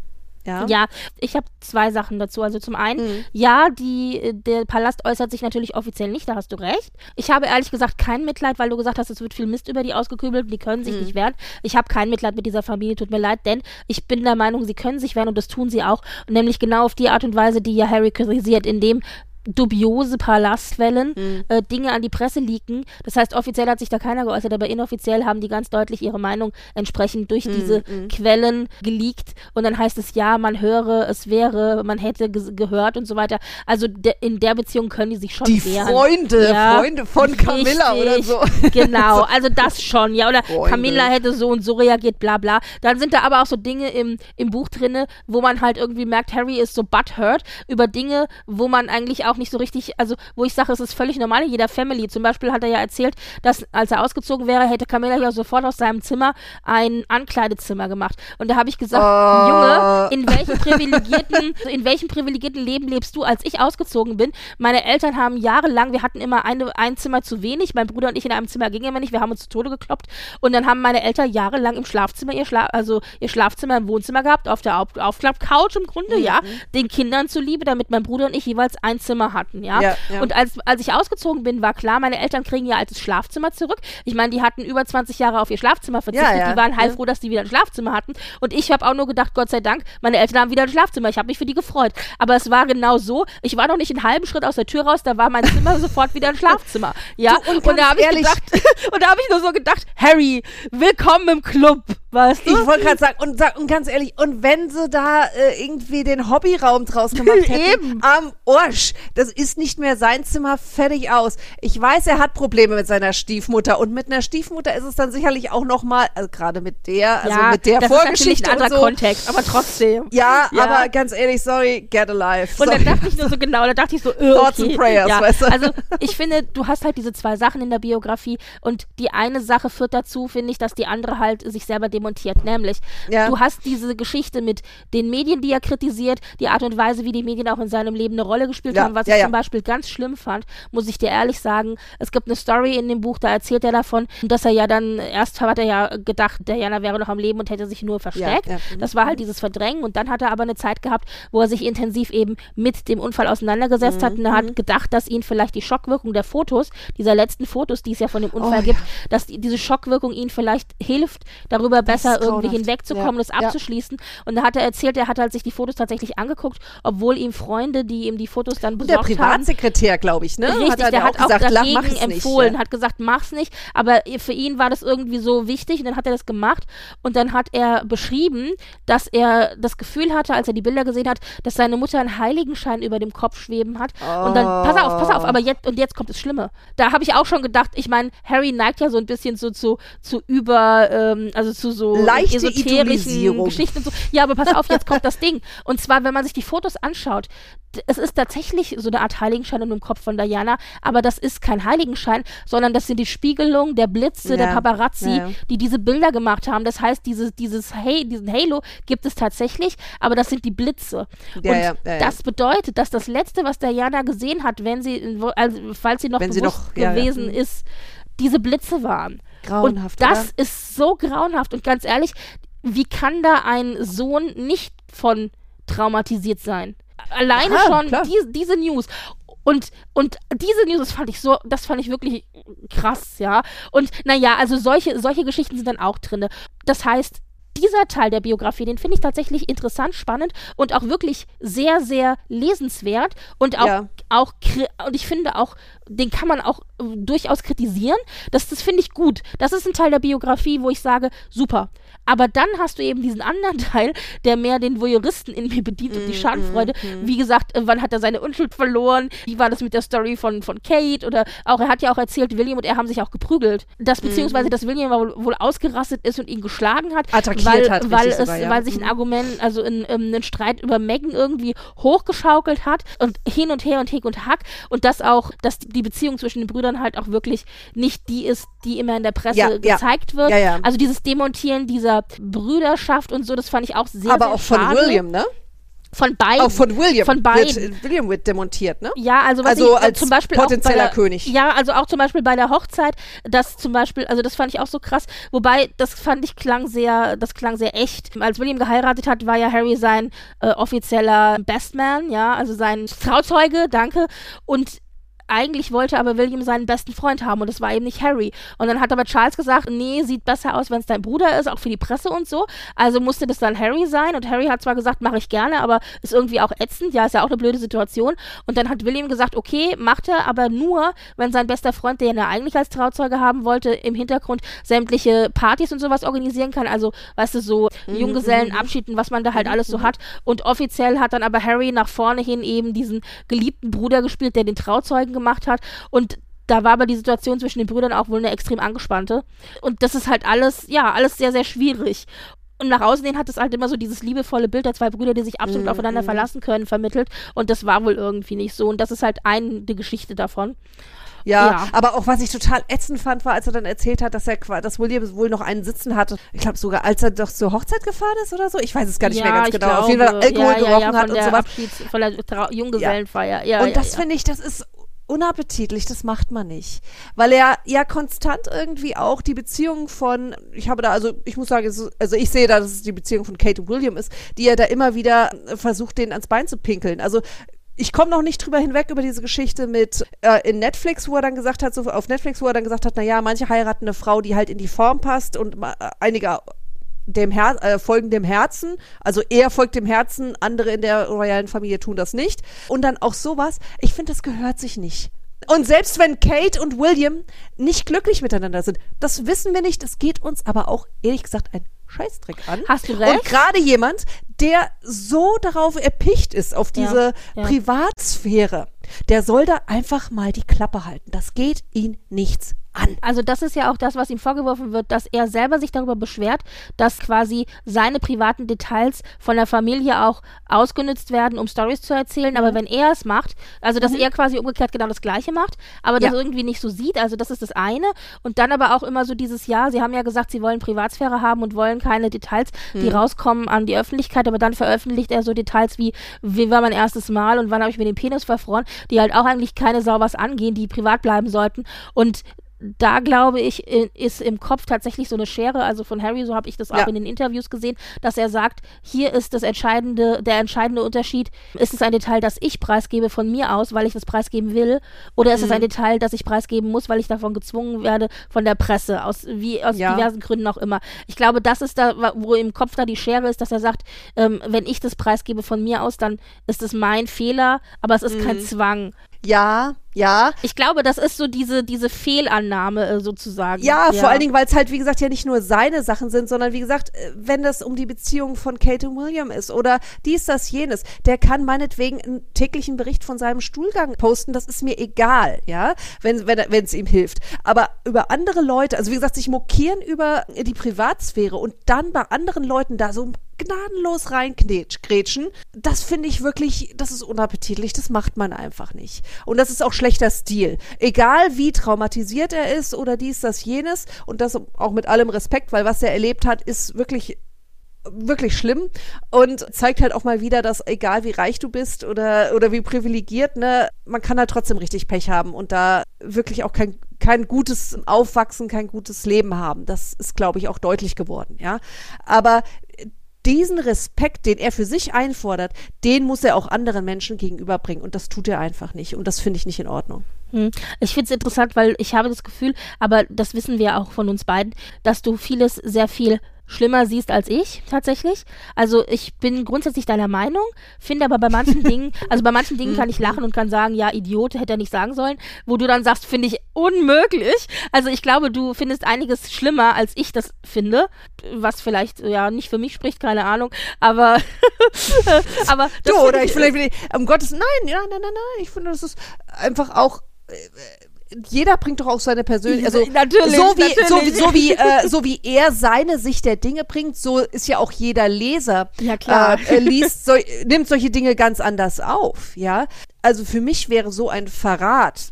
Ja, ja ich habe zwei Sachen dazu. Also zum einen, mhm. ja, die, der Palast äußert sich natürlich offiziell nicht, da hast du recht. Ich habe ehrlich gesagt kein Mitleid, weil du gesagt hast, es wird viel Mist über die ausgekübelt, die können sich mhm. nicht wehren. Ich habe kein Mitleid mit dieser Familie, tut mir leid, denn ich bin der Meinung, sie können sich wehren und das tun sie auch. Nämlich genau auf die Art und Weise, die ja Harry kritisiert, indem dubiose Palastwellen mhm. äh, Dinge an die Presse leaken. Das heißt, offiziell hat sich da keiner geäußert, aber inoffiziell haben die ganz deutlich ihre Meinung entsprechend durch mhm. diese mhm. Quellen geleakt. Und dann heißt es, ja, man höre, es wäre, man hätte ge gehört und so weiter. Also de in der Beziehung können die sich schon die wehren. Freunde, ja, Freunde von Camilla oder so. Genau, also das schon, ja. Oder Freunde. Camilla hätte so und so reagiert, bla bla. Dann sind da aber auch so Dinge im, im Buch drinne, wo man halt irgendwie merkt, Harry ist so butthurt über Dinge, wo man eigentlich auch auch nicht so richtig, also wo ich sage, es ist völlig normal in jeder Family. Zum Beispiel hat er ja erzählt, dass als er ausgezogen wäre, hätte Camilla ja sofort aus seinem Zimmer ein Ankleidezimmer gemacht. Und da habe ich gesagt, oh. Junge, in welchem privilegierten, in welchem privilegierten Leben lebst du, als ich ausgezogen bin? Meine Eltern haben jahrelang, wir hatten immer eine, ein Zimmer zu wenig, mein Bruder und ich in einem Zimmer gingen immer nicht, wir haben uns zu Tode gekloppt und dann haben meine Eltern jahrelang im Schlafzimmer ihr Schla also ihr Schlafzimmer im Wohnzimmer gehabt, auf der Auf Aufklappcouch im Grunde, mhm. ja, den Kindern zuliebe, damit mein Bruder und ich jeweils ein Zimmer Zimmer hatten, ja. ja, ja. Und als, als ich ausgezogen bin, war klar, meine Eltern kriegen ihr altes Schlafzimmer zurück. Ich meine, die hatten über 20 Jahre auf ihr Schlafzimmer verzichtet. Ja, die waren heilfroh, dass die wieder ein Schlafzimmer hatten. Und ich habe auch nur gedacht, Gott sei Dank, meine Eltern haben wieder ein Schlafzimmer. Ich habe mich für die gefreut. Aber es war genau so. Ich war noch nicht einen halben Schritt aus der Tür raus, da war mein Zimmer sofort wieder ein Schlafzimmer. Ja. Du, und, und da habe ich gedacht, und da habe ich nur so gedacht, Harry, willkommen im Club. Weißt du? Ich wollte gerade sagen und, sag, und ganz ehrlich, und wenn sie da äh, irgendwie den Hobbyraum draus gemacht hätten, am Arsch, das ist nicht mehr sein Zimmer, fertig aus. Ich weiß, er hat Probleme mit seiner Stiefmutter und mit einer Stiefmutter ist es dann sicherlich auch noch mal, also gerade mit der, also mit der das ist Vorgeschichte ein anderer so. Kontext, aber trotzdem. Ja, Ja. aber ganz ehrlich, sorry, get alive. Und dann Sorry. dachte ich nur so genau, da dachte ich so, äh, Thoughts okay. and prayers, ja. weißt du? Also ich finde, du hast halt diese zwei Sachen in der Biografie und die eine Sache führt dazu, finde ich, dass die andere halt sich selber demontiert. Nämlich, Ja. du hast diese Geschichte mit den Medien, die er kritisiert, die Art und Weise, wie die Medien auch in seinem Leben eine Rolle gespielt Ja, haben, was ja, ich zum Beispiel ganz schlimm fand, muss ich dir ehrlich sagen. Es gibt eine Story in dem Buch, da erzählt er davon, dass er ja dann, erst hat er ja gedacht, Diana wäre noch am Leben und hätte sich nur versteckt. mhm. Das war halt dieses Verdrängen und dann hat er aber eine Zeit gehabt, wo er sich intensiv eben mit dem Unfall auseinandergesetzt hat und er Mhm. hat gedacht, dass ihn vielleicht die Schockwirkung der Fotos, dieser letzten Fotos, die es ja von dem Unfall Oh, gibt, dass die, diese Schockwirkung ihn vielleicht hilft, darüber besser irgendwie hinwegzukommen, Ja, das ja. abzuschließen. Und da hat er erzählt, er hat halt sich die Fotos tatsächlich angeguckt, obwohl ihm Freunde, die ihm die Fotos dann der besorgt haben, Privatsekretär, glaube ich, ne? Richtig, hat er der ja hat auch, gesagt, dagegen empfohlen, nicht, ja. hat gesagt, mach's nicht. Aber für ihn war das irgendwie so wichtig und dann hat er das gemacht und dann hat er beschrieben, dass er das Gefühl hatte, als er die Bilder gesehen hat, dass seine Mutter einen Heiligenschein über dem Kopf schweben hat. Und dann, pass auf, pass auf, aber jetzt, und jetzt kommt das Schlimme. Da habe ich auch schon gedacht, ich meine, Harry neigt ja so ein bisschen so zu, zu über, ähm, also zu so Leichte esoterischen. Geschichten und so. Ja, aber pass auf, jetzt kommt das Ding. Und zwar, wenn man sich die Fotos anschaut, es ist tatsächlich so eine Art Heiligenschein in dem Kopf von Diana, aber das ist kein Heiligenschein, sondern das sind die Spiegelungen der Blitze, der Ja. Paparazzi, Ja, die diese Bilder gemacht haben. Das heißt, dieses, dieses hey, diesen Halo gibt es tatsächlich, aber das sind die Blitze. Ja, und das bedeutet, dass das Letzte, was Diana gesehen hat, wenn sie, also, falls sie noch Wenn bewusst noch- gewesen Mhm. ist, diese Blitze waren. Grauenhaft, Und das oder? ist so grauenhaft. Und ganz ehrlich, wie kann da ein Sohn nicht von traumatisiert sein? Alleine Ja, schon die, diese News. Und, und diese News, das fand ich so, das fand ich wirklich krass, ja. Und naja, also solche, solche Geschichten sind dann auch drin. Das heißt, dieser Teil der Biografie, den finde ich tatsächlich interessant, spannend und auch wirklich sehr, sehr lesenswert und auch, Ja. auch und ich finde auch, den kann man auch äh, durchaus kritisieren. Das, das finde ich gut. Das ist ein Teil der Biografie, wo ich sage, super. Aber dann hast du eben diesen anderen Teil, der mehr den Voyeuristen in mir bedient und die Schadenfreude. Wie gesagt, äh, wann hat er seine Unschuld verloren? Wie war das mit der Story von, von Kate? Oder auch, er hat ja auch erzählt, William und er haben sich auch geprügelt. Das beziehungsweise, dass William wohl, wohl ausgerastet ist und ihn geschlagen hat. Attackiert weil, hat, weil, es, sogar, ja. weil sich ein Argument, also ein, ähm, ein Streit über Megan irgendwie hochgeschaukelt hat und hin und her und Hick und Hack und dass auch, dass die Beziehung zwischen den Brüdern halt auch wirklich nicht die ist, die immer in der Presse Ja, ja. gezeigt wird. Ja, ja. Also dieses Demontieren dieser Brüderschaft und so, das fand ich auch sehr, Aber sehr auch von schade. William, ne? Von beiden. Auch von William. Von beiden. Wird, William wird demontiert, ne? Ja, also was Also ich, äh, als zum Beispiel auch bei potenzieller der, König. Ja, also auch zum Beispiel bei der Hochzeit, das zum Beispiel, also das fand ich auch so krass. Wobei, das fand ich klang sehr, das klang sehr echt. Als William geheiratet hat, war ja Harry sein äh, offizieller Bestman, ja, also sein Trauzeuge, danke. Und eigentlich wollte aber William seinen besten Freund haben und das war eben nicht Harry. Und dann hat aber Charles gesagt, nee, sieht besser aus, wenn es dein Bruder ist, auch für die Presse und so. Also musste das dann Harry sein und Harry hat zwar gesagt, mache ich gerne, aber ist irgendwie auch ätzend, ja, ist ja auch eine blöde Situation. Und dann hat William gesagt, okay, macht er, aber nur, wenn sein bester Freund, den er eigentlich als Trauzeuge haben wollte, im Hintergrund sämtliche Partys und sowas organisieren kann. Also, weißt du, so Junggesellenabschied und was man da halt alles so hat. Und offiziell hat dann aber Harry nach vorne hin eben diesen geliebten Bruder gespielt, der den Trauzeugen gemacht hat. Und da war aber die Situation zwischen den Brüdern auch wohl eine extrem angespannte. Und das ist halt alles, ja, alles sehr, sehr schwierig. Und nach außen hin hat es halt immer so dieses liebevolle Bild der zwei Brüder, die sich absolut aufeinander verlassen können, vermittelt. Und das war wohl irgendwie nicht so. Und das ist halt eine Geschichte davon. Ja, Ja. aber auch was ich total ätzend fand, war, als er dann erzählt hat, dass er dass William wohl noch einen Sitzen hatte. Ich glaube sogar, als er doch zur Hochzeit gefahren ist oder so. Ich weiß es gar nicht ja, mehr ganz ich genau. Glaube, Auf jeden Fall Alkohol ja, gerochen hat und sowas. Abschieds-, von der Trau Junggesellenfeier. Ja, und das finde ich, das ist unappetitlich, das macht man nicht. Weil er ja konstant irgendwie auch die Beziehung von, ich habe da, also ich muss sagen, also ich sehe da, dass es die Beziehung von Kate und William ist, die er da immer wieder äh, versucht, denen ans Bein zu pinkeln. Also ich komme noch nicht drüber hinweg über diese Geschichte mit äh, in Netflix, wo er dann gesagt hat, so auf Netflix, wo er dann gesagt hat, na ja, manche heiraten eine Frau, die halt in die Form passt und ma- äh, einige dem Her äh, folgen dem Herzen, also er folgt dem Herzen, andere in der royalen Familie tun das nicht. Und dann auch sowas, ich finde, das gehört sich nicht. Und selbst wenn Kate und William nicht glücklich miteinander sind, das wissen wir nicht, das geht uns aber auch ehrlich gesagt ein Scheißdreck an. Hast du recht. Und gerade jemand, der so darauf erpicht ist, auf diese ja. Privatsphäre, der soll da einfach mal die Klappe halten. Das geht ihn nichts an. Also das ist ja auch das, was ihm vorgeworfen wird, dass er selber sich darüber beschwert, dass quasi seine privaten Details von der Familie auch ausgenutzt werden, um Stories zu erzählen. Aber wenn er es macht, also dass er quasi umgekehrt genau das Gleiche macht, aber das Ja. irgendwie nicht so sieht, also das ist das eine. Und dann aber auch immer so dieses Jahr, sie haben ja gesagt, sie wollen Privatsphäre haben und wollen keine Details, die rauskommen an die Öffentlichkeit, aber dann veröffentlicht er so Details wie, wie war mein erstes Mal und wann habe ich mir den Penis verfroren, die halt auch eigentlich keine Sau was angehen, die privat bleiben sollten. Und da glaube ich, ist im Kopf tatsächlich so eine Schere, also von Harry, so habe ich das auch Ja. in den Interviews gesehen, dass er sagt, hier ist das entscheidende, der entscheidende Unterschied, ist es ein Detail, das ich preisgebe von mir aus, weil ich das preisgeben will, oder ist es Mhm. ein Detail, das ich preisgeben muss, weil ich davon gezwungen werde von der Presse, aus, wie, aus Ja. diversen Gründen auch immer. Ich glaube, das ist da, wo im Kopf da die Schere ist, dass er sagt, ähm, wenn ich das preisgebe von mir aus, dann ist es mein Fehler, aber es ist kein Mhm. Zwang. Ja, ja. Ich glaube, das ist so diese, diese Fehlannahme äh, sozusagen. Ja, vor allen Dingen, weil es halt, wie gesagt, ja nicht nur seine Sachen sind, sondern wie gesagt, äh, wenn das um die Beziehung von Kate und William ist oder dies, das, jenes, der kann meinetwegen einen täglichen Bericht von seinem Stuhlgang posten, das ist mir egal, ja, wenn wenn wenn es ihm hilft. Aber über andere Leute, also wie gesagt, sich mokieren über die Privatsphäre und dann bei anderen Leuten da so gnadenlos reinkrätschen, das finde ich wirklich, das ist unappetitlich, das macht man einfach nicht. Und das ist auch schlechter Stil. Egal wie traumatisiert er ist oder dies, das, jenes und das auch mit allem Respekt, weil was er erlebt hat, ist wirklich wirklich schlimm und zeigt halt auch mal wieder, dass egal wie reich du bist oder, oder wie privilegiert, ne, man kann halt trotzdem richtig Pech haben und da wirklich auch kein, kein gutes Aufwachsen, kein gutes Leben haben. Das ist, glaube ich, auch deutlich geworden, ja. Aber diesen Respekt, den er für sich einfordert, den muss er auch anderen Menschen gegenüberbringen und das tut er einfach nicht und das finde ich nicht in Ordnung. Hm. Ich finde es interessant, weil ich habe das Gefühl, aber das wissen wir auch von uns beiden, dass du vieles sehr viel schlimmer siehst als ich tatsächlich. Also ich bin grundsätzlich deiner Meinung, finde aber bei manchen Dingen, also bei manchen Dingen kann ich lachen und kann sagen, ja, Idiot, hätte er nicht sagen sollen, wo du dann sagst, finde ich unmöglich. Also ich glaube, du findest einiges schlimmer, als ich das finde, was vielleicht ja nicht für mich spricht, keine Ahnung, aber aber Du, oder find ich vielleicht, um Gottes, nein, ja, nein, nein, nein, ich finde, das ist einfach auch, äh, jeder bringt doch auch seine persönliche, also Natürlich, so wie, natürlich. So, so wie, äh, so wie er seine Sicht der Dinge bringt, so ist ja auch jeder Leser, Ja, klar. Äh, äh, liest, so, nimmt solche Dinge ganz anders auf, ja. Also für mich wäre so ein Verrat,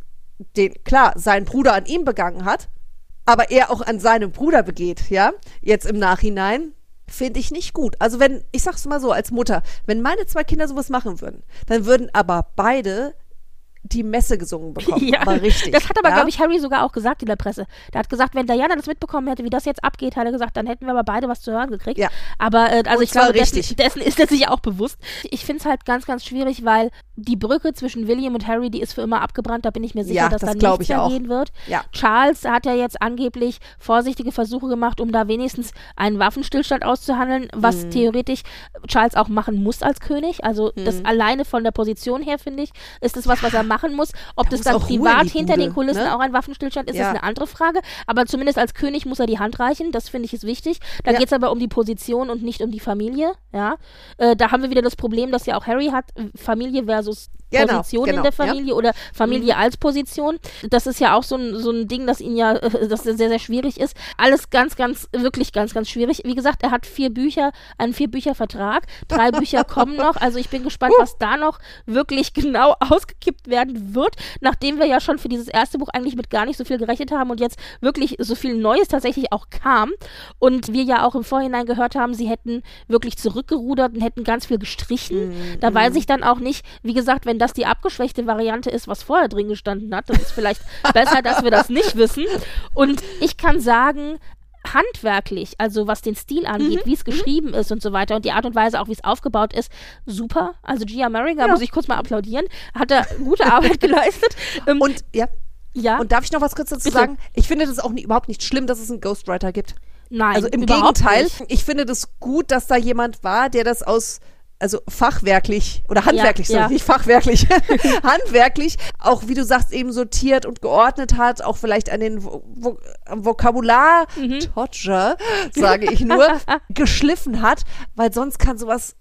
den, klar, sein Bruder an ihm begangen hat, aber er auch an seinem Bruder begeht, ja, jetzt im Nachhinein, finde ich nicht gut. Also wenn, ich sag's mal so, als Mutter, wenn meine zwei Kinder sowas machen würden, dann würden aber beide die Messe gesungen bekommen. Ja, aber richtig. das hat aber, ja? glaube ich, Harry sogar auch gesagt in der Presse. Der hat gesagt, wenn Diana das mitbekommen hätte, wie das jetzt abgeht, hat er gesagt, dann hätten wir aber beide was zu hören gekriegt. Ja. Aber äh, also Und ich glaube, dessen, richtig. dessen ist er sich auch bewusst. Ich finde es halt ganz, ganz schwierig, weil die Brücke zwischen William und Harry, die ist für immer abgebrannt. Da bin ich mir sicher, Ja, dass das da nichts ich mehr auch. gehen wird. Ja. Charles hat ja jetzt angeblich vorsichtige Versuche gemacht, um da wenigstens einen Waffenstillstand auszuhandeln, was Mhm. theoretisch Charles auch machen muss als König. Also Mhm. das alleine von der Position her, finde ich, ist das was, was er machen muss. Ob Da das dann privat hinter den Bude, Kulissen ne? auch ein Waffenstillstand ist, Ja. ist eine andere Frage. Aber zumindest als König muss er die Hand reichen. Das finde ich ist wichtig. Da Ja. geht es aber um die Position und nicht um die Familie. Ja, äh, da haben wir wieder das Problem, das ja auch Harry hat: äh, Familie versus Genau, Position genau, in der ja. Mhm. Familie oder Familie als Position. Das ist ja auch so ein, so ein Ding, das ihn ja, das sehr, sehr schwierig ist. Alles ganz, ganz, wirklich ganz, ganz schwierig. Wie gesagt, er hat vier Bücher, einen Vier-Bücher-Vertrag. Drei Bücher kommen noch. Also ich bin gespannt, was da noch wirklich genau ausgekippt werden wird, nachdem wir ja schon für dieses erste Buch eigentlich mit gar nicht so viel gerechnet haben und jetzt wirklich so viel Neues tatsächlich auch kam. Und wir ja auch im Vorhinein gehört haben, sie hätten wirklich zurückgerudert und hätten ganz viel gestrichen. Mhm, Da weiß ich dann auch nicht, wie gesagt, wenn das die abgeschwächte Variante ist, was vorher drin gestanden hat, das ist vielleicht besser, dass wir das nicht wissen. Und ich kann sagen, handwerklich, also was den Stil angeht, Mhm, wie es geschrieben ist und so weiter und die Art und Weise auch, wie es aufgebaut ist, super. Also Gia Merringer, muss ich kurz mal applaudieren, hat da gute Arbeit geleistet. Ähm, Und ja, ja, und darf ich noch was kurz dazu Bitte. sagen? Ich finde das auch nie, überhaupt nicht schlimm, dass es einen Ghostwriter gibt. nein, Also im Gegenteil, nicht. ich finde das gut, dass da jemand war, der das aus also fachwerklich oder handwerklich, Ja, sorry, ja. nicht fachwerklich, handwerklich auch, wie du sagst, eben sortiert und geordnet hat, auch vielleicht an den Vo Vo am Vokabular, Mhm. Todger, sage ich nur, geschliffen hat, weil sonst kann sowas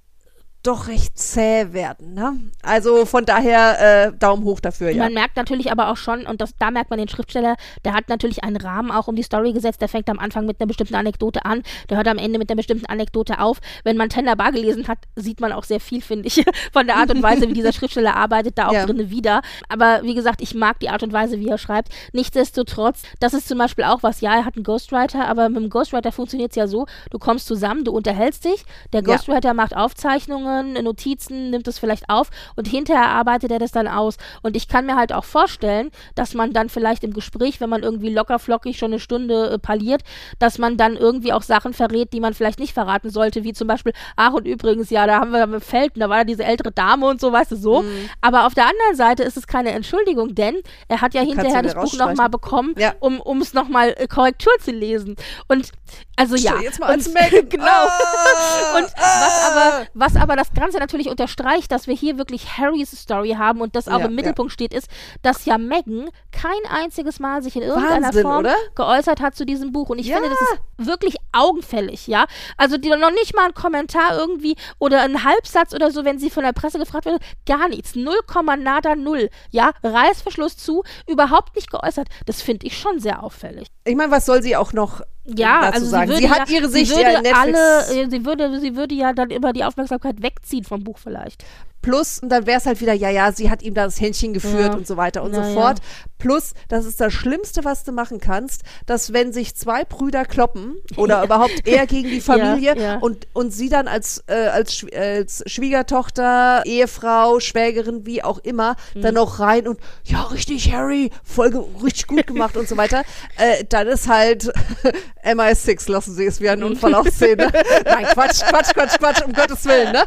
doch recht zäh werden. Ne? Also von daher äh, Daumen hoch dafür, ja. Man merkt natürlich aber auch schon, und das, da merkt man den Schriftsteller, der hat natürlich einen Rahmen auch um die Story gesetzt. Der fängt am Anfang mit einer bestimmten Anekdote an, der hört am Ende mit einer bestimmten Anekdote auf. Wenn man Tender Bar gelesen hat, sieht man auch sehr viel, finde ich, von der Art und Weise, wie dieser Schriftsteller arbeitet, da auch Ja. drinne wieder. Aber wie gesagt, ich mag die Art und Weise, wie er schreibt. Nichtsdestotrotz, das ist zum Beispiel auch was, ja, er hat einen Ghostwriter, aber mit dem Ghostwriter funktioniert es ja so, du kommst zusammen, du unterhältst dich, der Ja. Ghostwriter macht Aufzeichnungen, Notizen, nimmt es vielleicht auf und hinterher arbeitet er das dann aus. Und ich kann mir halt auch vorstellen, dass man dann vielleicht im Gespräch, wenn man irgendwie locker flockig schon eine Stunde äh, parliert, dass man dann irgendwie auch Sachen verrät, die man vielleicht nicht verraten sollte, wie zum Beispiel, ach und übrigens, ja, da haben wir mit Felten, da war da diese ältere Dame und so, weißt du, so. Mhm. Aber auf der anderen Seite ist es keine Entschuldigung, denn er hat ja kannst hinterher das Buch nochmal bekommen, Ja. um es nochmal äh, Korrektur zu lesen. Und also ja. Jetzt mal als und, Megan. genau. Ah, Und was aber, was aber das Ganze natürlich unterstreicht, dass wir hier wirklich Harrys Story haben und das auch Ja, im Mittelpunkt steht, ist, dass ja Megan kein einziges Mal sich in irgendeiner Wahnsinn, Form oder? geäußert hat zu diesem Buch. Und ich Ja. finde, das ist wirklich augenfällig, ja. Also die noch nicht mal ein Kommentar irgendwie oder ein Halbsatz oder so, wenn sie von der Presse gefragt wird, gar nichts. 0, nada null. Ja, Reißverschluss zu, überhaupt nicht geäußert. Das finde ich schon sehr auffällig. Ich meine, was soll sie auch noch Ja, dazu also sagen? sie, Sie, würde hat ja, ihre Sicht sie würde alle, sie würde, sie würde ja dann immer die Aufmerksamkeit wegziehen vom Buch vielleicht. Plus, und dann wäre es halt wieder, ja, ja, sie hat ihm da das Händchen geführt Ja. und so weiter und Ja, so fort. Plus, das ist das Schlimmste, was du machen kannst, dass wenn sich zwei Brüder kloppen oder überhaupt er gegen die Familie Ja, ja. Und, und sie dann als, äh, als, als Schwiegertochter, Ehefrau, Schwägerin, wie auch immer, Mhm. dann noch rein und ja, richtig, Harry, voll ge richtig gut gemacht und so weiter. Äh, dann ist halt MI6, lassen Sie es wie einen Unfall aussehen. Ne? Nein, Quatsch, Quatsch, Quatsch, Quatsch, um Gottes Willen, ne?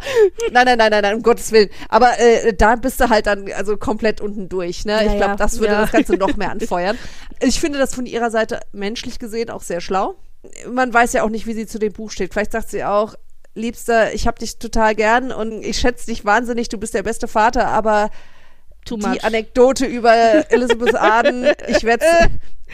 Nein, nein, nein, nein, nein, um Gottes Willen. Aber äh, da bist du halt dann also komplett unten durch, ne? Ja, ich glaube, das würde Ja. das Ganze noch mehr anfeuern. Ich finde das von ihrer Seite menschlich gesehen auch sehr schlau. Man weiß ja auch nicht, wie sie zu dem Buch steht. Vielleicht sagt sie auch, Liebster, ich hab dich total gern und ich schätze dich wahnsinnig, du bist der beste Vater, aber die. Anekdote über Elizabeth Arden, ich werde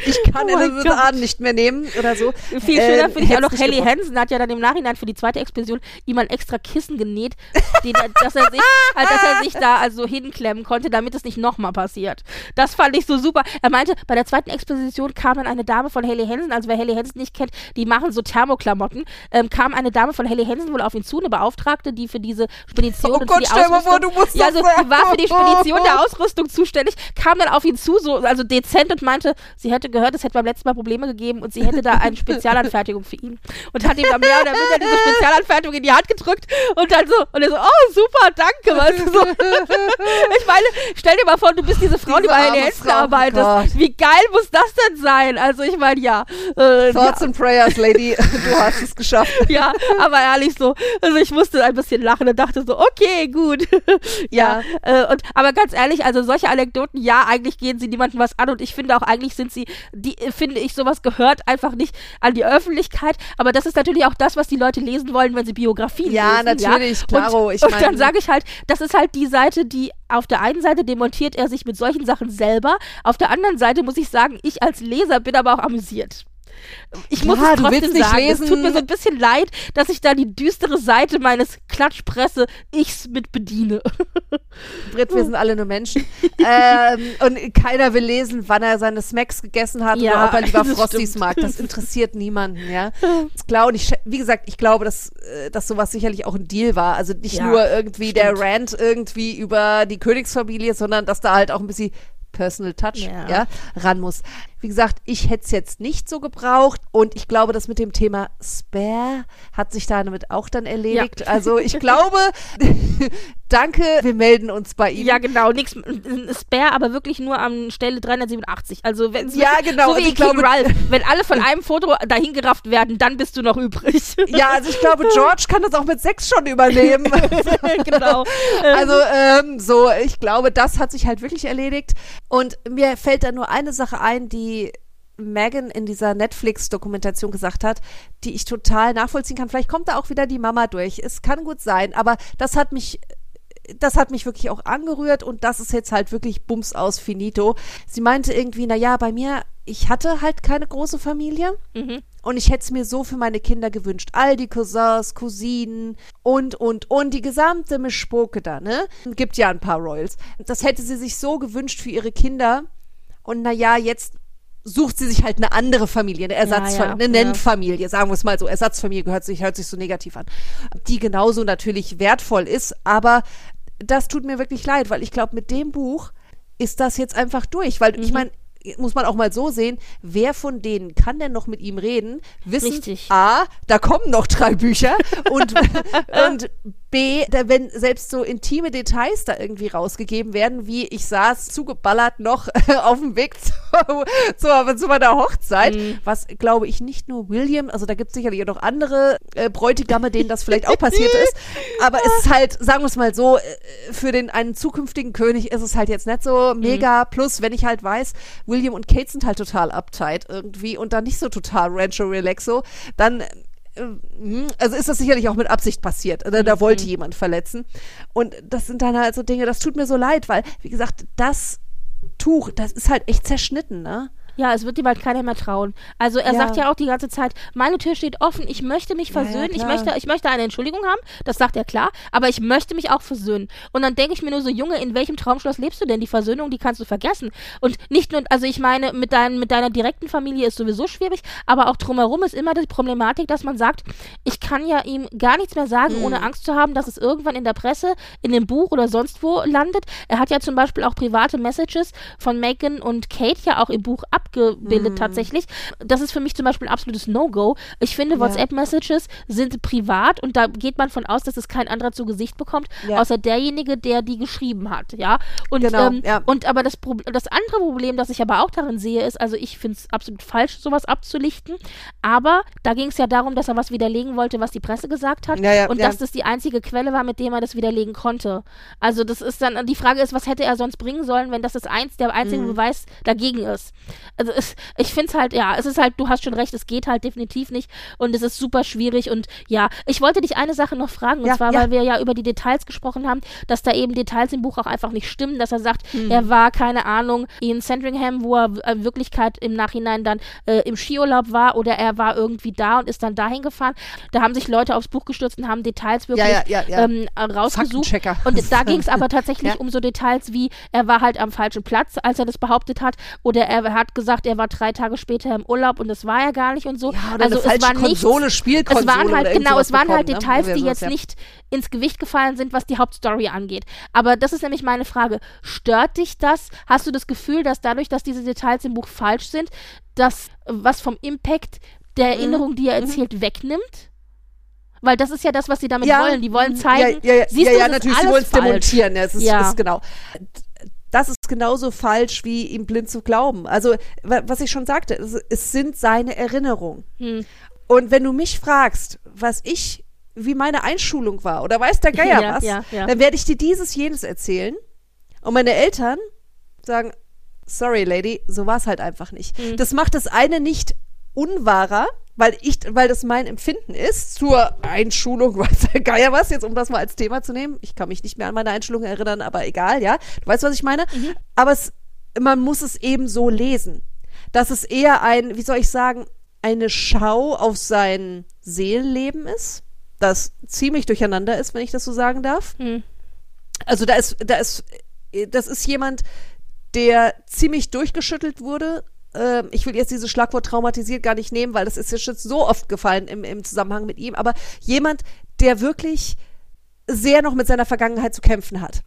ich kann Oh Elizabeth. Arden nicht mehr nehmen oder so. Viel schöner Ähm, finde ich auch noch, Helly. Hansen hat ja dann im Nachhinein für die zweite Explosion ihm ein extra Kissen genäht, den, dass, er sich, halt, dass er sich da also hinklemmen konnte, damit es nicht nochmal passiert. Das fand ich so super. Er meinte, bei der zweiten Expedition kam dann eine Dame von Helly Hansen, also wer Helly Hansen nicht kennt, die machen so Thermoklamotten, ähm, kam eine Dame von Helly Hansen wohl auf ihn zu, eine Beauftragte, die für diese Spedition Oh und Gott, die Ausrüstung, vor, du musst ja, also, die war für die Spedition der Ausrüstung zuständig, kam dann auf ihn zu, so, also dezent und meinte, sie hätte gehört, es hätte beim letzten Mal Probleme gegeben und sie hätte da eine Spezialanfertigung für ihn. Und hat ihm dann mehr oder minder diese Spezialanfertigung in die Hand gedrückt und dann so, und er so, oh, super, danke, weißt du, so. Ich meine, stell dir mal vor, du bist diese Frau, die Diese bei Helly Hansen oh arbeitet. Gott. Wie geil muss das denn sein? Also, ich meine, ja. Äh, Thoughts ja. and Prayers, Lady, du hast es geschafft. Ja, aber ehrlich so, also ich musste ein bisschen lachen und dachte so, okay, gut. ja, Äh, und, aber ganz ehrlich, also solche Anekdoten, ja, eigentlich gehen sie niemandem was an und ich finde auch, eigentlich sind sie, die, äh, finde ich, sowas gehört einfach nicht an die Öffentlichkeit, aber das ist natürlich auch das, was die Leute lesen wollen, wenn sie Biografien Ja, lesen. natürlich, ja? klaro, Und, ich und dann sage ich halt, das ist halt die Seite, die auf der einen Seite demontiert er sich mit solchen Sachen selber, auf der anderen Seite muss ich sagen, ich als Leser bin aber auch amüsiert. Ich muss Ja, es du trotzdem willst nicht sagen, es tut lesen. mir so ein bisschen leid, dass ich da die düstere Seite meines Klatschpresse-Ichs mit bediene. Britt, wir sind alle nur Menschen. ähm, und keiner will lesen, wann er seine Smacks gegessen hat Ja, oder ob er lieber Frosties stimmt. mag. Das interessiert niemanden, ja. Das glaube ich, wie gesagt, ich glaube, dass, äh, dass sowas sicherlich auch ein Deal war. Also nicht Ja, nur irgendwie der stimmt. Rant irgendwie über die Königsfamilie, sondern dass da halt auch ein bisschen Personal Touch Ja. ja. ran muss. Wie gesagt, ich hätte es jetzt nicht so gebraucht und ich glaube, das mit dem Thema Spare hat sich damit auch dann erledigt. Also ich glaube, danke, wir melden uns bei Ihnen. Ja, genau, ein Spare, aber wirklich nur an Stelle 387. Also wenn Ja, genau, so also wie ich King glaube- Ralph, wenn alle von einem Foto dahin gerafft werden, dann bist du noch übrig. Ja, also ich glaube, George kann das auch mit sechs schon übernehmen. genau. Also ähm, so, ich glaube, das hat sich halt wirklich erledigt. Und mir fällt da nur eine Sache ein, die Megan in dieser Netflix-Dokumentation gesagt hat, die ich total nachvollziehen kann. Vielleicht kommt da auch wieder die Mama durch. Es kann gut sein, aber das hat mich das hat mich wirklich auch angerührt und das ist jetzt halt wirklich Bums aus Finito. Sie meinte irgendwie, na ja, bei mir, ich hatte halt keine große Familie Mhm. Und ich hätte es mir so für meine Kinder gewünscht. All die Cousins, Cousinen und, und, und die gesamte Mischpoke da, ne? Gibt ja ein paar Royals. Das hätte sie sich so gewünscht für ihre Kinder und na ja, jetzt sucht sie sich halt eine andere Familie, eine Ersatzfamilie, ja, eine ja. Nennfamilie, sagen wir es mal so. Ersatzfamilie gehört sich, hört sich so negativ an. Die genauso natürlich wertvoll ist, aber das tut mir wirklich leid, weil ich glaube, mit dem Buch ist das jetzt einfach durch, weil Mhm. ich meine, muss man auch mal so sehen, wer von denen kann denn noch mit ihm reden? Wissen, Richtig. A, da kommen noch drei Bücher und, und B, da, wenn selbst so intime Details da irgendwie rausgegeben werden, wie ich saß zugeballert noch auf dem Weg zu, zu, zu meiner Hochzeit, Mhm. was glaube ich nicht nur William, also da gibt es sicherlich auch noch andere äh, Bräutigamme, denen das vielleicht auch passiert ist, aber es ist halt, sagen wir es mal so, äh, für den einen zukünftigen König ist es halt jetzt nicht so Mhm. mega, plus wenn ich halt weiß, William und Kate sind halt total uptight irgendwie und dann nicht so total Rancho Relaxo, dann äh, hm, also ist das sicherlich auch mit Absicht passiert. Oder da wollte Mhm. jemand verletzen. Und das sind dann halt so Dinge, das tut mir so leid, weil, wie gesagt, das Tuch, das ist halt echt zerschnitten, ne? Ja, es wird ihm halt keiner mehr trauen. Also er Ja. sagt ja auch die ganze Zeit, meine Tür steht offen, ich möchte mich Ja, ja, versöhnen, ich möchte, ich möchte eine Entschuldigung haben, das sagt er klar, aber ich möchte mich auch versöhnen. Und dann denke ich mir nur so, Junge, in welchem Traumschloss lebst du denn? Die Versöhnung, die kannst du vergessen. Und nicht nur, also ich meine, mit, dein, mit deiner direkten Familie ist sowieso schwierig, aber auch drumherum ist immer die Problematik, dass man sagt, ich kann ja ihm gar nichts mehr sagen, Mhm. ohne Angst zu haben, dass es irgendwann in der Presse, in dem Buch oder sonst wo landet. Er hat ja zum Beispiel auch private Messages von Megan und Kate ja auch im Buch abgebildet Mhm. tatsächlich. Das ist für mich zum Beispiel ein absolutes No-Go. Ich finde, Ja. WhatsApp-Messages sind privat und da geht man von aus, dass es kein anderer zu Gesicht bekommt, Ja. außer derjenige, der die geschrieben hat, ja. Und, Genau, ähm, ja. und aber das, das andere Problem, das ich aber auch darin sehe, ist, also ich finde es absolut falsch, sowas abzulichten, aber da ging es ja darum, dass er was widerlegen wollte, was die Presse gesagt hat und dass das die einzige Quelle war, mit dem er das widerlegen konnte. Also das ist dann, die Frage ist, was hätte er sonst bringen sollen, wenn das, das eins, der einzige Mhm. Beweis dagegen ist. Also es, ich finde es halt, ja, es ist halt, du hast schon recht, es geht halt definitiv nicht und es ist super schwierig und ja, ich wollte dich eine Sache noch fragen und Ja, zwar, ja. weil wir ja über die Details gesprochen haben, dass da eben Details im Buch auch einfach nicht stimmen, dass er sagt, Hm. er war, keine Ahnung, in Sandringham, wo er äh, in Wirklichkeit im Nachhinein dann äh, im Skiurlaub war oder er war irgendwie da und ist dann dahin gefahren. Da haben sich Leute aufs Buch gestürzt und haben Details wirklich ja. Ähm, äh, rausgesucht. Und da ging es aber tatsächlich um so Details wie, er war halt am falschen Platz, als er das behauptet hat, oder er hat gesagt, er war drei Tage später im Urlaub und das war er gar nicht und so. Ja, oder also eine falsche es war nichts, Konsole, Spielkonsole es waren halt, genau, es waren halt bekommen, ne? Details, Oder die jetzt ja. nicht ins Gewicht gefallen sind, was die Hauptstory angeht. Aber das ist nämlich meine Frage. Stört dich das? Hast du das Gefühl, dass dadurch, dass diese Details im Buch falsch sind, dass äh, was vom Impact der Mhm. Erinnerung, die er erzählt, wegnimmt? Weil das ist ja das, was sie damit Ja. wollen. Die wollen zeigen, ja, ja, ja, siehst ja, du, ja natürlich, sie alles wollen es demontieren. Ja, es ist, Ja. ist genau. Das ist genauso falsch, wie ihm blind zu glauben. Also, wa- was ich schon sagte, es, es sind seine Erinnerungen. Hm. Und wenn du mich fragst, was ich, wie meine Einschulung war, oder weiß der Geier Ja, was, ja, ja. dann werde ich dir dieses, jenes erzählen. Und meine Eltern sagen, sorry, Lady, so war es halt einfach nicht. Hm. Das macht das eine nicht unwahrer, weil ich, weil das mein Empfinden ist zur Einschulung, weiß der Geier was, jetzt um das mal als Thema zu nehmen. Ich kann mich nicht mehr an meine Einschulung erinnern, aber egal, ja. Du weißt, was ich meine? Mhm. Aber es, man muss es eben so lesen. Dass es eher ein, wie soll ich sagen, eine Schau auf sein Seelenleben ist, das ziemlich durcheinander ist, wenn ich das so sagen darf. Hm. Also da ist, da ist, das ist jemand, der ziemlich durchgeschüttelt wurde. Ähm, ich will jetzt dieses Schlagwort traumatisiert gar nicht nehmen, weil das ist jetzt so oft gefallen im, im Zusammenhang mit ihm. Aber jemand, der wirklich sehr noch mit seiner Vergangenheit zu kämpfen hat.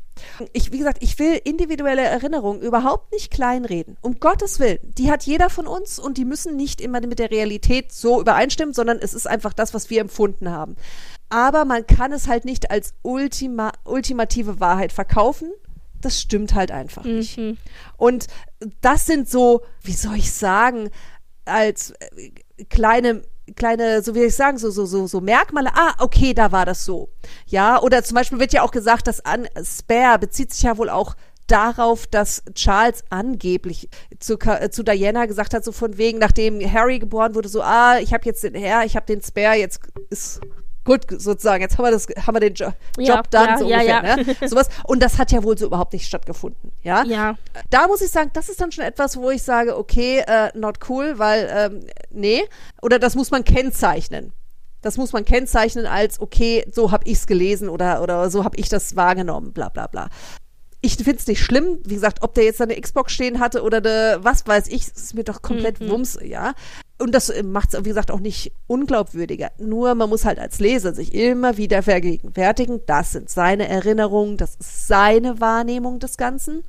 Ich, wie gesagt, ich will individuelle Erinnerungen überhaupt nicht kleinreden. Um Gottes Willen. Die hat jeder von uns und die müssen nicht immer mit der Realität so übereinstimmen, sondern es ist einfach das, was wir empfunden haben. Aber man kann es halt nicht als ultima, ultimative Wahrheit verkaufen. Das stimmt halt einfach nicht. Mhm. Und das sind so, wie soll ich sagen, als äh, kleine kleine, so wie ich sagen, so, so, so, so Merkmale, ah, okay, da war das so. Ja, oder zum Beispiel wird ja auch gesagt, dass an Spare bezieht sich ja wohl auch darauf, dass Charles angeblich zu, äh, zu Diana gesagt hat, so von wegen, nachdem Harry geboren wurde, so, ah, ich habe jetzt den Herr, ich habe den Spare, jetzt ist gut sozusagen, jetzt haben wir das, haben wir den jo Ja, Job dann ja, so ja, ungefähr, ne? Sowas. Und das hat ja wohl so überhaupt nicht stattgefunden, ja? Ja. Da muss ich sagen, das ist dann schon etwas, wo ich sage, okay, äh, not cool, weil, ähm, nee, oder das muss man kennzeichnen. Das muss man kennzeichnen als, okay, so habe ich's gelesen oder, oder so habe ich das wahrgenommen, bla bla bla. Ich find's nicht schlimm, wie gesagt, ob der jetzt eine Xbox stehen hatte oder eine, was weiß ich, ist mir doch komplett Mhm. Wumms, ja. Und das macht es, wie gesagt, auch nicht unglaubwürdiger. Nur man muss halt als Leser sich immer wieder vergegenwärtigen, das sind seine Erinnerungen, das ist seine Wahrnehmung des Ganzen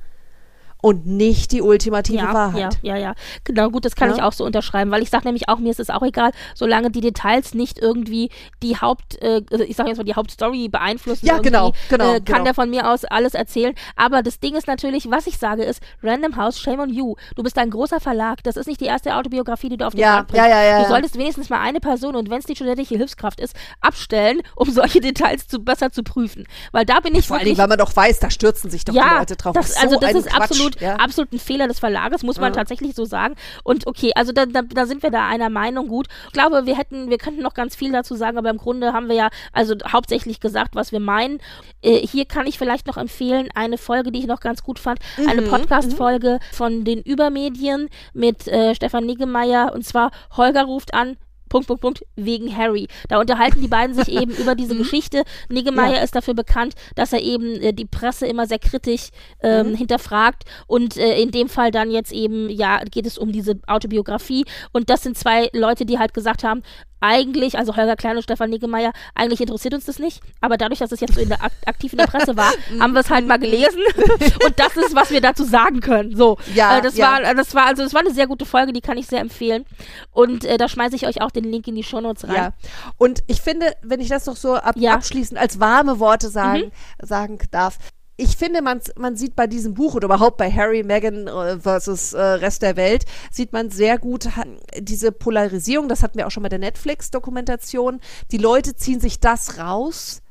und nicht die ultimative ja, Wahrheit. Ja, ja, ja. Genau, gut, das kann Ja. ich auch so unterschreiben, weil ich sage nämlich auch, mir ist es auch egal, solange die Details nicht irgendwie die Haupt, äh, ich sage jetzt mal, die Hauptstory beeinflussen. Ja, genau, genau, Äh, kann genau. der von mir aus alles erzählen. Aber das Ding ist natürlich, was ich sage, ist, Random House, shame on you. Du bist ein großer Verlag. Das ist nicht die erste Autobiografie, die du auf den Ja, Markt bringst. ja, ja, ja, Du solltest wenigstens mal eine Person und wenn es die studentische Hilfskraft ist, abstellen, um solche Details zu, besser zu prüfen. Weil da bin ich Vor Dingen, weil man doch weiß, da stürzen sich doch die Leute drauf. das, So also das ist Quatsch, absolut, ja. absolut ein Fehler des Verlages, muss man Ja. tatsächlich so sagen. Und okay, also da, da, da sind wir da einer Meinung gut. Ich glaube, wir hätten, wir könnten noch ganz viel dazu sagen, aber im Grunde haben wir ja also hauptsächlich gesagt, was wir meinen. Äh, hier kann ich vielleicht noch empfehlen, eine Folge, die ich noch ganz gut fand, eine Mhm, Podcast-Folge von den Übermedien mit äh, Stefan Niggemeier und zwar Holger ruft an, Punkt, Punkt, Punkt, wegen Harry. Da unterhalten die beiden sich eben über diese Geschichte. Niggemeier Mhm. Ja. ist dafür bekannt, dass er eben äh, die Presse immer sehr kritisch ähm, Mhm. hinterfragt und äh, in dem Fall dann jetzt eben, ja, geht es um diese Autobiografie und das sind zwei Leute, die halt gesagt haben, eigentlich, also Holger Klein und Stefan Niggemeier, eigentlich interessiert uns das nicht, aber dadurch, dass es jetzt so in der, ak aktiv in der Presse war, haben wir es halt mal gelesen und das ist, was wir dazu sagen können. So, Ja, äh, das ja. war, das war, also das war eine sehr gute Folge, die kann ich sehr empfehlen und äh, da schmeiße ich euch auch den Link in die Shownotes rein. Ja. Und ich finde, wenn ich das noch so ab. Mhm. abschließend als warme Worte sagen, sagen darf, ich finde, man, man sieht bei diesem Buch oder überhaupt bei Harry, Meghan äh, versus äh, Rest der Welt, sieht man sehr gut diese Polarisierung, das hatten wir auch schon bei der Netflix-Dokumentation. Die Leute ziehen sich das raus,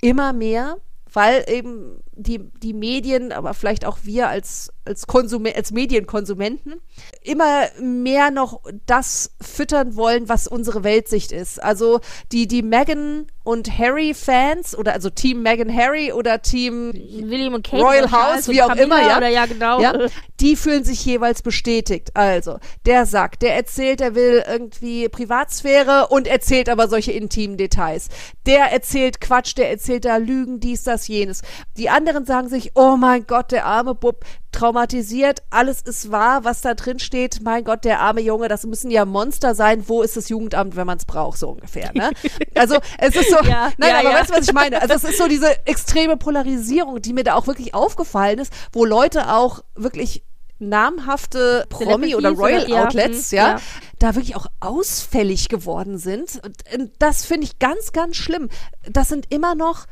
immer mehr, weil eben die, die Medien, aber vielleicht auch wir als, als, Konsume, als Medienkonsumenten, immer mehr noch das füttern wollen, was unsere Weltsicht ist. Also die, die Meghan und Harry-Fans oder also Team Meghan Harry oder Team William und Kate Royal House, und wie auch Camilla immer, ja. Oder ja, genau. Ja, die fühlen sich jeweils bestätigt. Also, der sagt, der erzählt, er will irgendwie Privatsphäre und erzählt aber solche intimen Details. Der erzählt Quatsch, der erzählt da Lügen, dies, das, jenes. Die anderen sagen sich, oh mein Gott, der arme Bub, traumatisiert, alles ist wahr, was da drin steht. Mein Gott, der arme Junge, das müssen ja Monster sein. Wo ist das Jugendamt, wenn man es braucht, so ungefähr. Ne? Also, es ist so, Ja, nein, ja, aber ja. weißt du, was ich meine? Also, es ist so diese extreme Polarisierung, die mir da auch wirklich aufgefallen ist, wo Leute auch wirklich namhafte Promi- oder oder- Royal ja, Outlets, hm, ja, ja. da wirklich auch ausfällig geworden sind. Und das finde ich ganz, ganz schlimm. Das sind immer noch,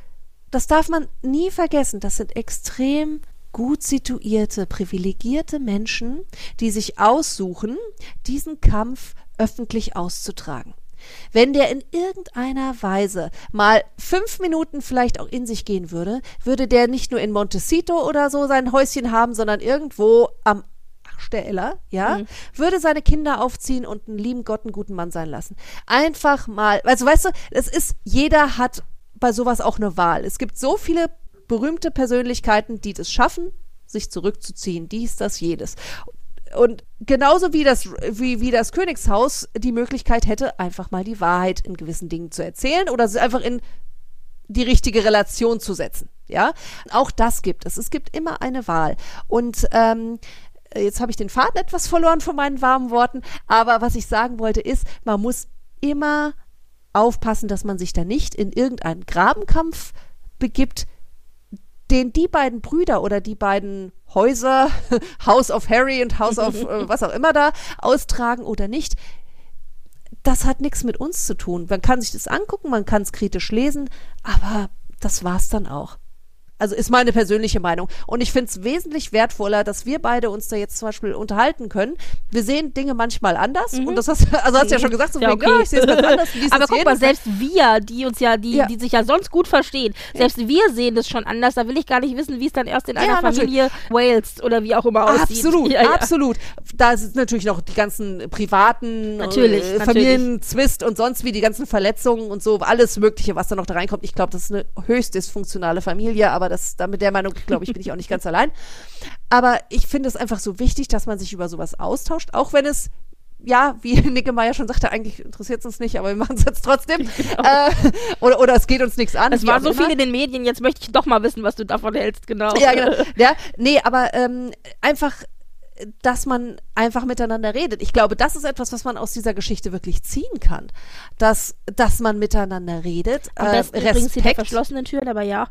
das darf man nie vergessen, das sind extrem gut situierte, privilegierte Menschen, die sich aussuchen, diesen Kampf öffentlich auszutragen. Wenn der in irgendeiner Weise mal fünf Minuten vielleicht auch in sich gehen würde, würde der nicht nur in Montecito oder so sein Häuschen haben, sondern irgendwo am Arsch der ja, würde seine Kinder aufziehen und einen lieben Gott einen guten Mann sein lassen. Einfach mal, also weißt du, es ist, jeder hat bei sowas auch eine Wahl. Es gibt so viele berühmte Persönlichkeiten, die das schaffen, sich zurückzuziehen, dies, das, jedes. Und genauso wie das, wie, wie das Königshaus die Möglichkeit hätte, einfach mal die Wahrheit in gewissen Dingen zu erzählen oder sie einfach in die richtige Relation zu setzen. Ja, auch das gibt es. Es gibt immer eine Wahl. Und ähm, jetzt habe ich den Faden etwas verloren von meinen warmen Worten, aber was ich sagen wollte ist, man muss immer aufpassen, dass man sich da nicht in irgendeinen Grabenkampf begibt, den die beiden Brüder oder die beiden Häuser, House of Harry und House of äh, was auch immer da, austragen oder nicht. Das hat nichts mit uns zu tun. Man kann sich das angucken, man kann es kritisch lesen, aber das war's dann auch. Also ist meine persönliche Meinung. Und ich finde es wesentlich wertvoller, dass wir beide uns da jetzt zum Beispiel unterhalten können. Wir sehen Dinge manchmal anders. Mhm. Und das hast, also hast du ja schon gesagt, so ja, okay. ja, ich sehe es ganz anders. Aber guck mal, selbst wir, die uns ja, die, ja. die sich ja sonst gut verstehen, selbst wir sehen das schon anders. Da will ich gar nicht wissen, wie es dann erst in einer ja, Familie Wales oder wie auch immer aussieht. Absolut, absolut. Da sind natürlich noch die ganzen privaten natürlich, äh, Familienzwist und sonst wie die ganzen Verletzungen und so, alles Mögliche, was da noch da reinkommt. Ich glaube, das ist eine höchst dysfunktionale Familie, aber das, da mit der Meinung, glaube ich, bin ich auch nicht ganz allein. Aber ich finde es einfach so wichtig, dass man sich über sowas austauscht, auch wenn es ja, wie Nicke Meyer schon sagte, eigentlich interessiert es uns nicht, aber wir machen es jetzt trotzdem. Genau. Äh, oder, oder es geht uns nichts an. Es war so immer. viel in den Medien, jetzt möchte ich doch mal wissen, was du davon hältst, genau. Ja, genau. Ja, nee, aber ähm, einfach dass man einfach miteinander redet. Ich glaube, das ist etwas, was man aus dieser Geschichte wirklich ziehen kann. Dass, dass man miteinander redet. Am besten äh, Respekt, hinter verschlossenen Türen, aber ja.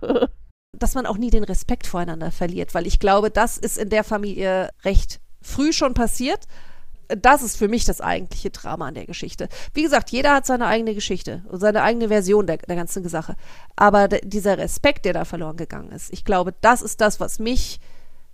Dass man auch nie den Respekt voreinander verliert, weil ich glaube, das ist in der Familie recht früh schon passiert. Das ist für mich das eigentliche Drama an der Geschichte. Wie gesagt, jeder hat seine eigene Geschichte und seine eigene Version der, der ganzen Sache. Aber dieser Respekt, der da verloren gegangen ist, ich glaube, das ist das, was mich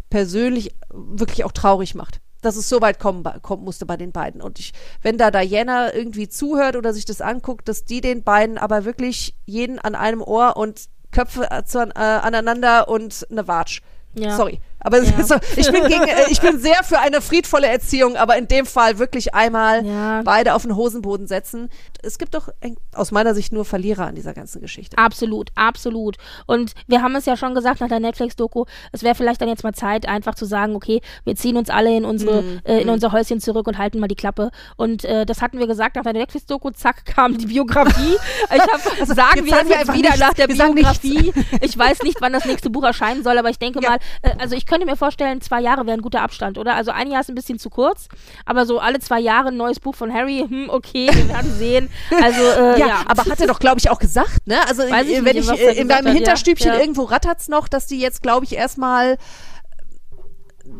persönlich wirklich auch traurig macht dass es so weit kommen, kommen musste bei den beiden. Und ich, wenn da Diana irgendwie zuhört oder sich das anguckt, dass die den beiden aber wirklich jeden an einem Ohr und Köpfe äh, äh, aneinander und eine Watsch. Ja. Sorry. Aber ja. so, ich, bin gegen, äh, ich bin sehr für eine friedvolle Erziehung, aber in dem Fall wirklich einmal ja. beide auf den Hosenboden setzen. Es gibt doch aus meiner Sicht nur Verlierer an dieser ganzen Geschichte. Absolut, absolut. Und wir haben es ja schon gesagt nach der Netflix-Doku, es wäre vielleicht dann jetzt mal Zeit, einfach zu sagen, okay, wir ziehen uns alle in unsere, mm, äh, in mm. unser Häuschen zurück und halten mal die Klappe. Und äh, das hatten wir gesagt nach der Netflix-Doku, zack, kam die Biografie. ich hab, also, sagen wir jetzt, jetzt wieder nichts. nach der wir Biografie. Ich weiß nicht, wann das nächste Buch erscheinen soll, aber ich denke ja. mal, äh, also ich könnte mir vorstellen, zwei Jahre wäre ein guter Abstand, oder? Also ein Jahr ist ein bisschen zu kurz, aber so alle zwei Jahre ein neues Buch von Harry, hm, okay, wir werden sehen. Also, äh, ja, ja, aber hat er doch, glaube ich, auch gesagt, ne? Also, Weiß ich wenn nicht, ich äh, in meinem Hinterstübchen ja. irgendwo rattert's noch, dass die jetzt, glaube ich, erstmal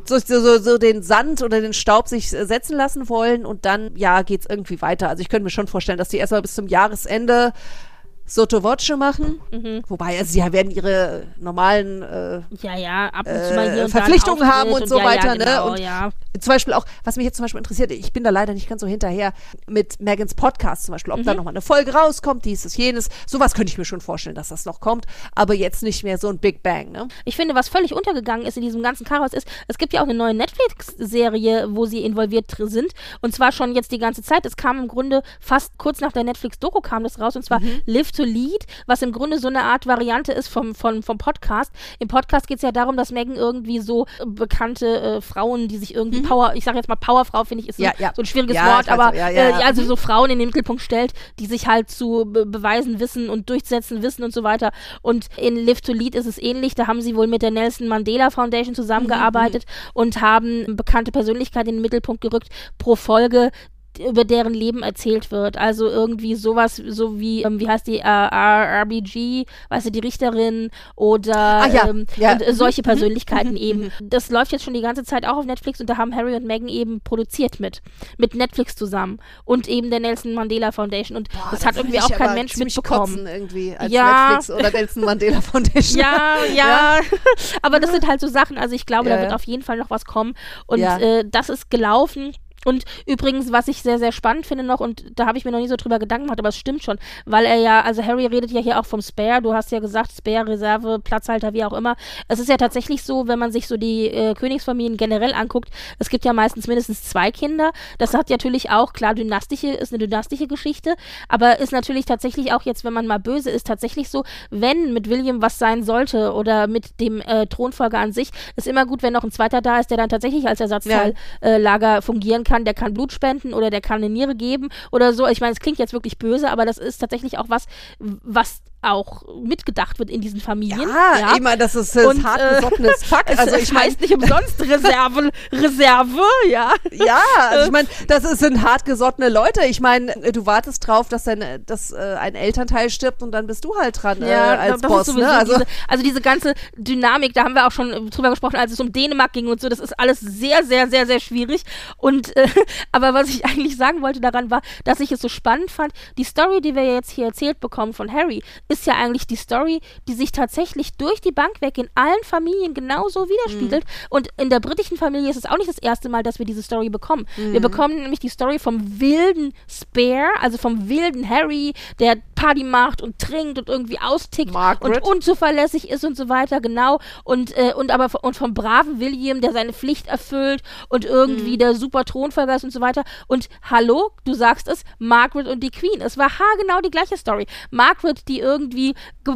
so, so, so den Sand oder den Staub sich setzen lassen wollen und dann, ja, geht's irgendwie weiter. Also ich könnte mir schon vorstellen, dass die erstmal bis zum Jahresende Sotovoce machen. Mhm. Wobei, also sie werden ihre normalen äh, ja, ja, äh, Verpflichtungen haben und, und so ja, weiter. Ne? genau, ne? Und zum Beispiel auch, was mich jetzt zum Beispiel interessiert, ich bin da leider nicht ganz so hinterher mit Megans Podcast zum Beispiel, ob mhm. da nochmal eine Folge rauskommt, dieses, jenes. Sowas könnte ich mir schon vorstellen, dass das noch kommt, aber jetzt nicht mehr so ein Big Bang. Ne? Ich finde, was völlig untergegangen ist in diesem ganzen Chaos ist, es gibt ja auch eine neue Netflix-Serie, wo sie involviert sind und zwar schon jetzt die ganze Zeit. Es kam im Grunde fast kurz nach der Netflix-Doku kam das raus und zwar mhm. Live to Lead, was im Grunde so eine Art Variante ist vom, vom, vom Podcast. Im Podcast geht es ja darum, dass Megan irgendwie so bekannte äh, Frauen, die sich irgendwie mhm. Power, ich sage jetzt mal Powerfrau, finde ich, ist ja, so, ja. so, ein schwieriges ja, Wort, aber äh, also mhm. so Frauen in den Mittelpunkt stellt, die sich halt zu be beweisen wissen und durchsetzen wissen und so weiter. Und in Live to Lead ist es ähnlich. Da haben sie wohl mit der Nelson Mandela Foundation zusammengearbeitet mhm. und haben bekannte Persönlichkeiten in den Mittelpunkt gerückt pro Folge, über deren Leben erzählt wird. Also irgendwie sowas, so wie, ähm, wie heißt die, äh, RBG, weißt du, die Richterin oder ah, ja. Ähm, ja. Und, äh, solche mhm. Persönlichkeiten mhm. eben. Das läuft jetzt schon die ganze Zeit auch auf Netflix und da haben Harry und Meghan eben produziert mit. Mit Netflix zusammen. Und eben der Nelson Mandela Foundation. Und Boah, das hat irgendwie auch kein Mensch mitbekommen. irgendwie als ja. Netflix oder Nelson Mandela Foundation. ja, ja, ja. Aber das sind halt so Sachen. Also ich glaube, da wird auf jeden Fall noch was kommen. Und äh, das ist gelaufen und übrigens, was ich sehr, sehr spannend finde noch, und da habe ich mir noch nie so drüber Gedanken gemacht, aber es stimmt schon, weil er ja, also Harry redet ja hier auch vom Spare, du hast ja gesagt, Spare, Reserve, Platzhalter, wie auch immer. Es ist ja tatsächlich so, wenn man sich so die äh, Königsfamilien generell anguckt, es gibt ja meistens mindestens zwei Kinder. Das hat natürlich auch, klar, dynastische, ist eine dynastische Geschichte, aber ist natürlich tatsächlich auch jetzt, wenn man mal böse ist, tatsächlich so, wenn mit William was sein sollte oder mit dem äh, Thronfolger an sich, ist immer gut, wenn noch ein zweiter da ist, der dann tatsächlich als Ersatzteillager ja. äh, fungieren kann kann, der kann Blut spenden oder der kann eine Niere geben oder so. Ich meine, es klingt jetzt wirklich böse, aber das ist tatsächlich auch was, was auch mitgedacht wird in diesen Familien. Ja, ja. ich meine, das ist das und, hartgesottenes äh, Fakt. Also ich heißt nicht umsonst Reserve, Reserve, ja. Ja, also ich meine, das sind hartgesottene Leute. Ich meine, du wartest drauf, dass, dein, dass äh, ein Elternteil stirbt und dann bist du halt dran ja, äh, als Boss. Ne? Also, diese, also diese ganze Dynamik, da haben wir auch schon drüber gesprochen, als es um Dänemark ging und so, das ist alles sehr, sehr, sehr, sehr schwierig. Und äh, aber was ich eigentlich sagen wollte daran war, dass ich es so spannend fand, die Story, die wir jetzt hier erzählt bekommen von Harry, ist ja eigentlich die Story, die sich tatsächlich durch die Bank weg in allen Familien genauso widerspiegelt. Mhm. Und in der britischen Familie ist es auch nicht das erste Mal, dass wir diese Story bekommen. Mhm. Wir bekommen nämlich die Story vom wilden Spare, also vom wilden Harry, der Party macht und trinkt und irgendwie austickt Margaret. und unzuverlässig ist und so weiter, genau. Und, äh, und aber und vom braven William, der seine Pflicht erfüllt und irgendwie mhm. der super Thronfolger ist und so weiter. Und hallo, du sagst es, Margaret und die Queen. Es war haargenau die gleiche Story. Margaret, die irgendwie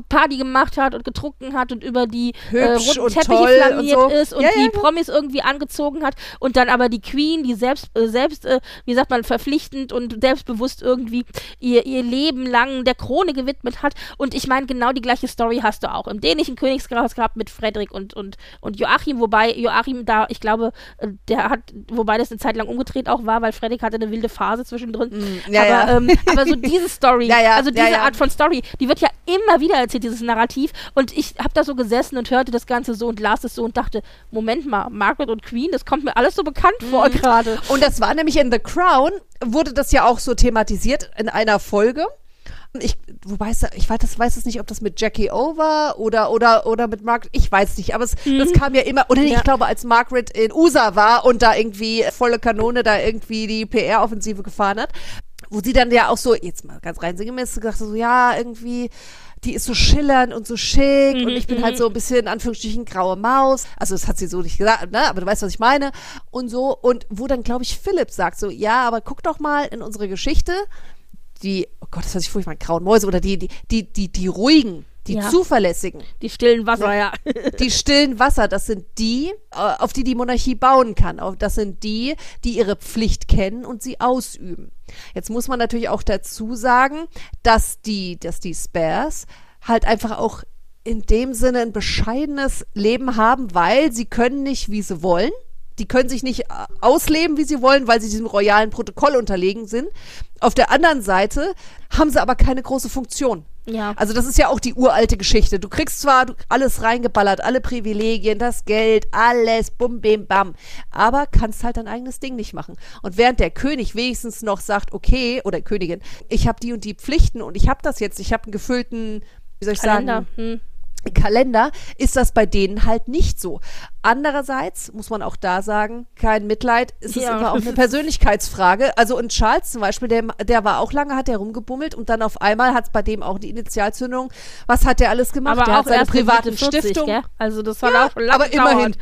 Party gemacht hat und getrunken hat und über die äh, roten Teppiche flaniert und so. ist und ja, die ja. Promis irgendwie angezogen hat und dann aber die Queen, die selbst, äh, selbst äh, wie sagt man, verpflichtend und selbstbewusst irgendwie ihr, ihr Leben lang der Krone gewidmet hat. Und ich meine, genau die gleiche Story hast du auch im dänischen Königshaus gehabt mit Frederik und, und, und Joachim, wobei Joachim da, ich glaube, äh, der hat, wobei das eine Zeit lang umgedreht auch war, weil Frederik hatte eine wilde Phase zwischendrin. Mm, ja, aber, ja. Ähm, aber so diese Story, ja, also diese Art von Story, die wird ja immer wieder erzählt, dieses Narrativ. Und ich habe da so gesessen und hörte das Ganze so und las es so und dachte, Moment mal, Margaret und Queen, das kommt mir alles so bekannt mhm. vor gerade. Und das war nämlich in The Crown, wurde das ja auch so thematisiert in einer Folge. Ich, wobei es, ich weiß, das, weiß es nicht, ob das mit Jackie O war oder, oder, oder mit Margaret, ich weiß nicht, aber es, mhm. das kam ja immer, oder ja. ich glaube, als Margaret in USA war und da irgendwie volle Kanone da irgendwie die PR-Offensive gefahren hat, wo sie dann ja auch so, jetzt mal ganz rein sinngemäß gesagt, so, ja, irgendwie, die ist so schillernd und so schick mhm, und ich bin halt mhm. so ein bisschen in Anführungsstrichen graue Maus. Also das hat sie so nicht gesagt, ne? aber du weißt, was ich meine. Und so, und wo dann, glaube ich, Philipp sagt so, ja, aber guck doch mal in unsere Geschichte, die, oh Gott, das heißt ich furchtbar, grauen Mäuse oder die, die, die, die, die ruhigen, die ja. zuverlässigen. Die stillen Wasser, ja. Die stillen Wasser, das sind die, äh, auf die die Monarchie bauen kann. Das sind die, die ihre Pflicht kennen und sie ausüben. Jetzt muss man natürlich auch dazu sagen, dass die, dass die Spares halt einfach auch in dem Sinne ein bescheidenes Leben haben, weil sie können nicht, wie sie wollen die können sich nicht äh, ausleben, wie sie wollen, weil sie diesem royalen Protokoll unterlegen sind. Auf der anderen Seite haben sie aber keine große Funktion. Ja. Also das ist ja auch die uralte Geschichte. Du kriegst zwar alles reingeballert, alle Privilegien, das Geld, alles, bum, bim, bam, aber kannst halt dein eigenes Ding nicht machen. Und während der König wenigstens noch sagt, okay, oder Königin, ich habe die und die Pflichten und ich habe das jetzt, ich habe einen gefüllten, wie soll ich Kalender. sagen, hm. Kalender ist das bei denen halt nicht so. Andererseits muss man auch da sagen, kein Mitleid, es ja. ist immer auch eine Persönlichkeitsfrage. Also und Charles zum Beispiel, der, der war auch lange, hat der rumgebummelt und dann auf einmal hat es bei dem auch die Initialzündung. Was hat der alles gemacht? Aber der auch hat seine private 40, Stiftung. Gell? Also das war ja, auch lange Aber immerhin.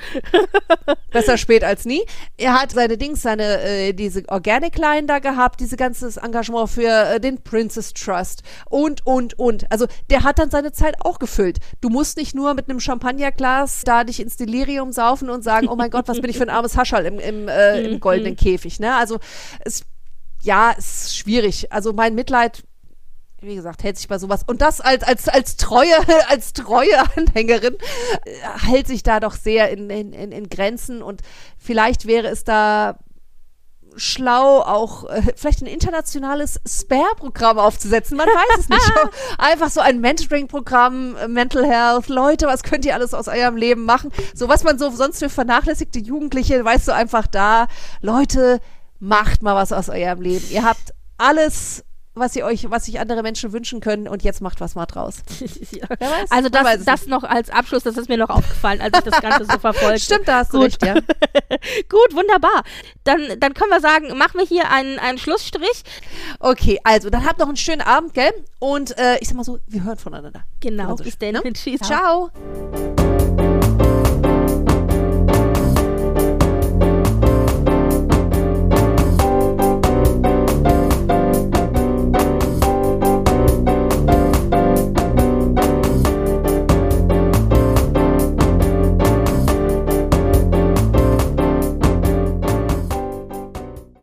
Besser spät als nie. Er hat seine Dings, seine äh, diese Organic Line da gehabt, diese ganzes Engagement für äh, den Princess Trust und und und. Also der hat dann seine Zeit auch gefüllt. Du musst nicht nur mit einem Champagnerglas da dich ins Delirium saufen und sagen, oh mein Gott, was bin ich für ein armes Haschall im, im, äh, im mhm. goldenen Käfig. Ne? Also es, ja, es ist schwierig. Also mein Mitleid wie gesagt, hält sich bei sowas. Und das als, als, als treue, als treue Anhängerin äh, hält sich da doch sehr in, in, in Grenzen und vielleicht wäre es da schlau, auch äh, vielleicht ein internationales Spare-Programm aufzusetzen. Man weiß es nicht. Einfach so ein Mentoring-Programm, äh, Mental Health. Leute, was könnt ihr alles aus eurem Leben machen? So was man so sonst für vernachlässigte Jugendliche, weißt du, einfach da. Leute, macht mal was aus eurem Leben. Ihr habt alles was ihr euch, was sich andere Menschen wünschen können und jetzt macht was mal draus. ja. weiß, also das, das noch als Abschluss, das ist mir noch aufgefallen, als ich das Ganze so verfolgt. Stimmt, da hast du recht, ja. Gut, wunderbar. Dann, dann können wir sagen, machen wir hier einen, einen Schlussstrich. Okay, also dann habt noch einen schönen Abend, gell? Und äh, ich sag mal so, wir hören voneinander. Genau, bis dann. Ne? Tschüss. Ciao. Ciao.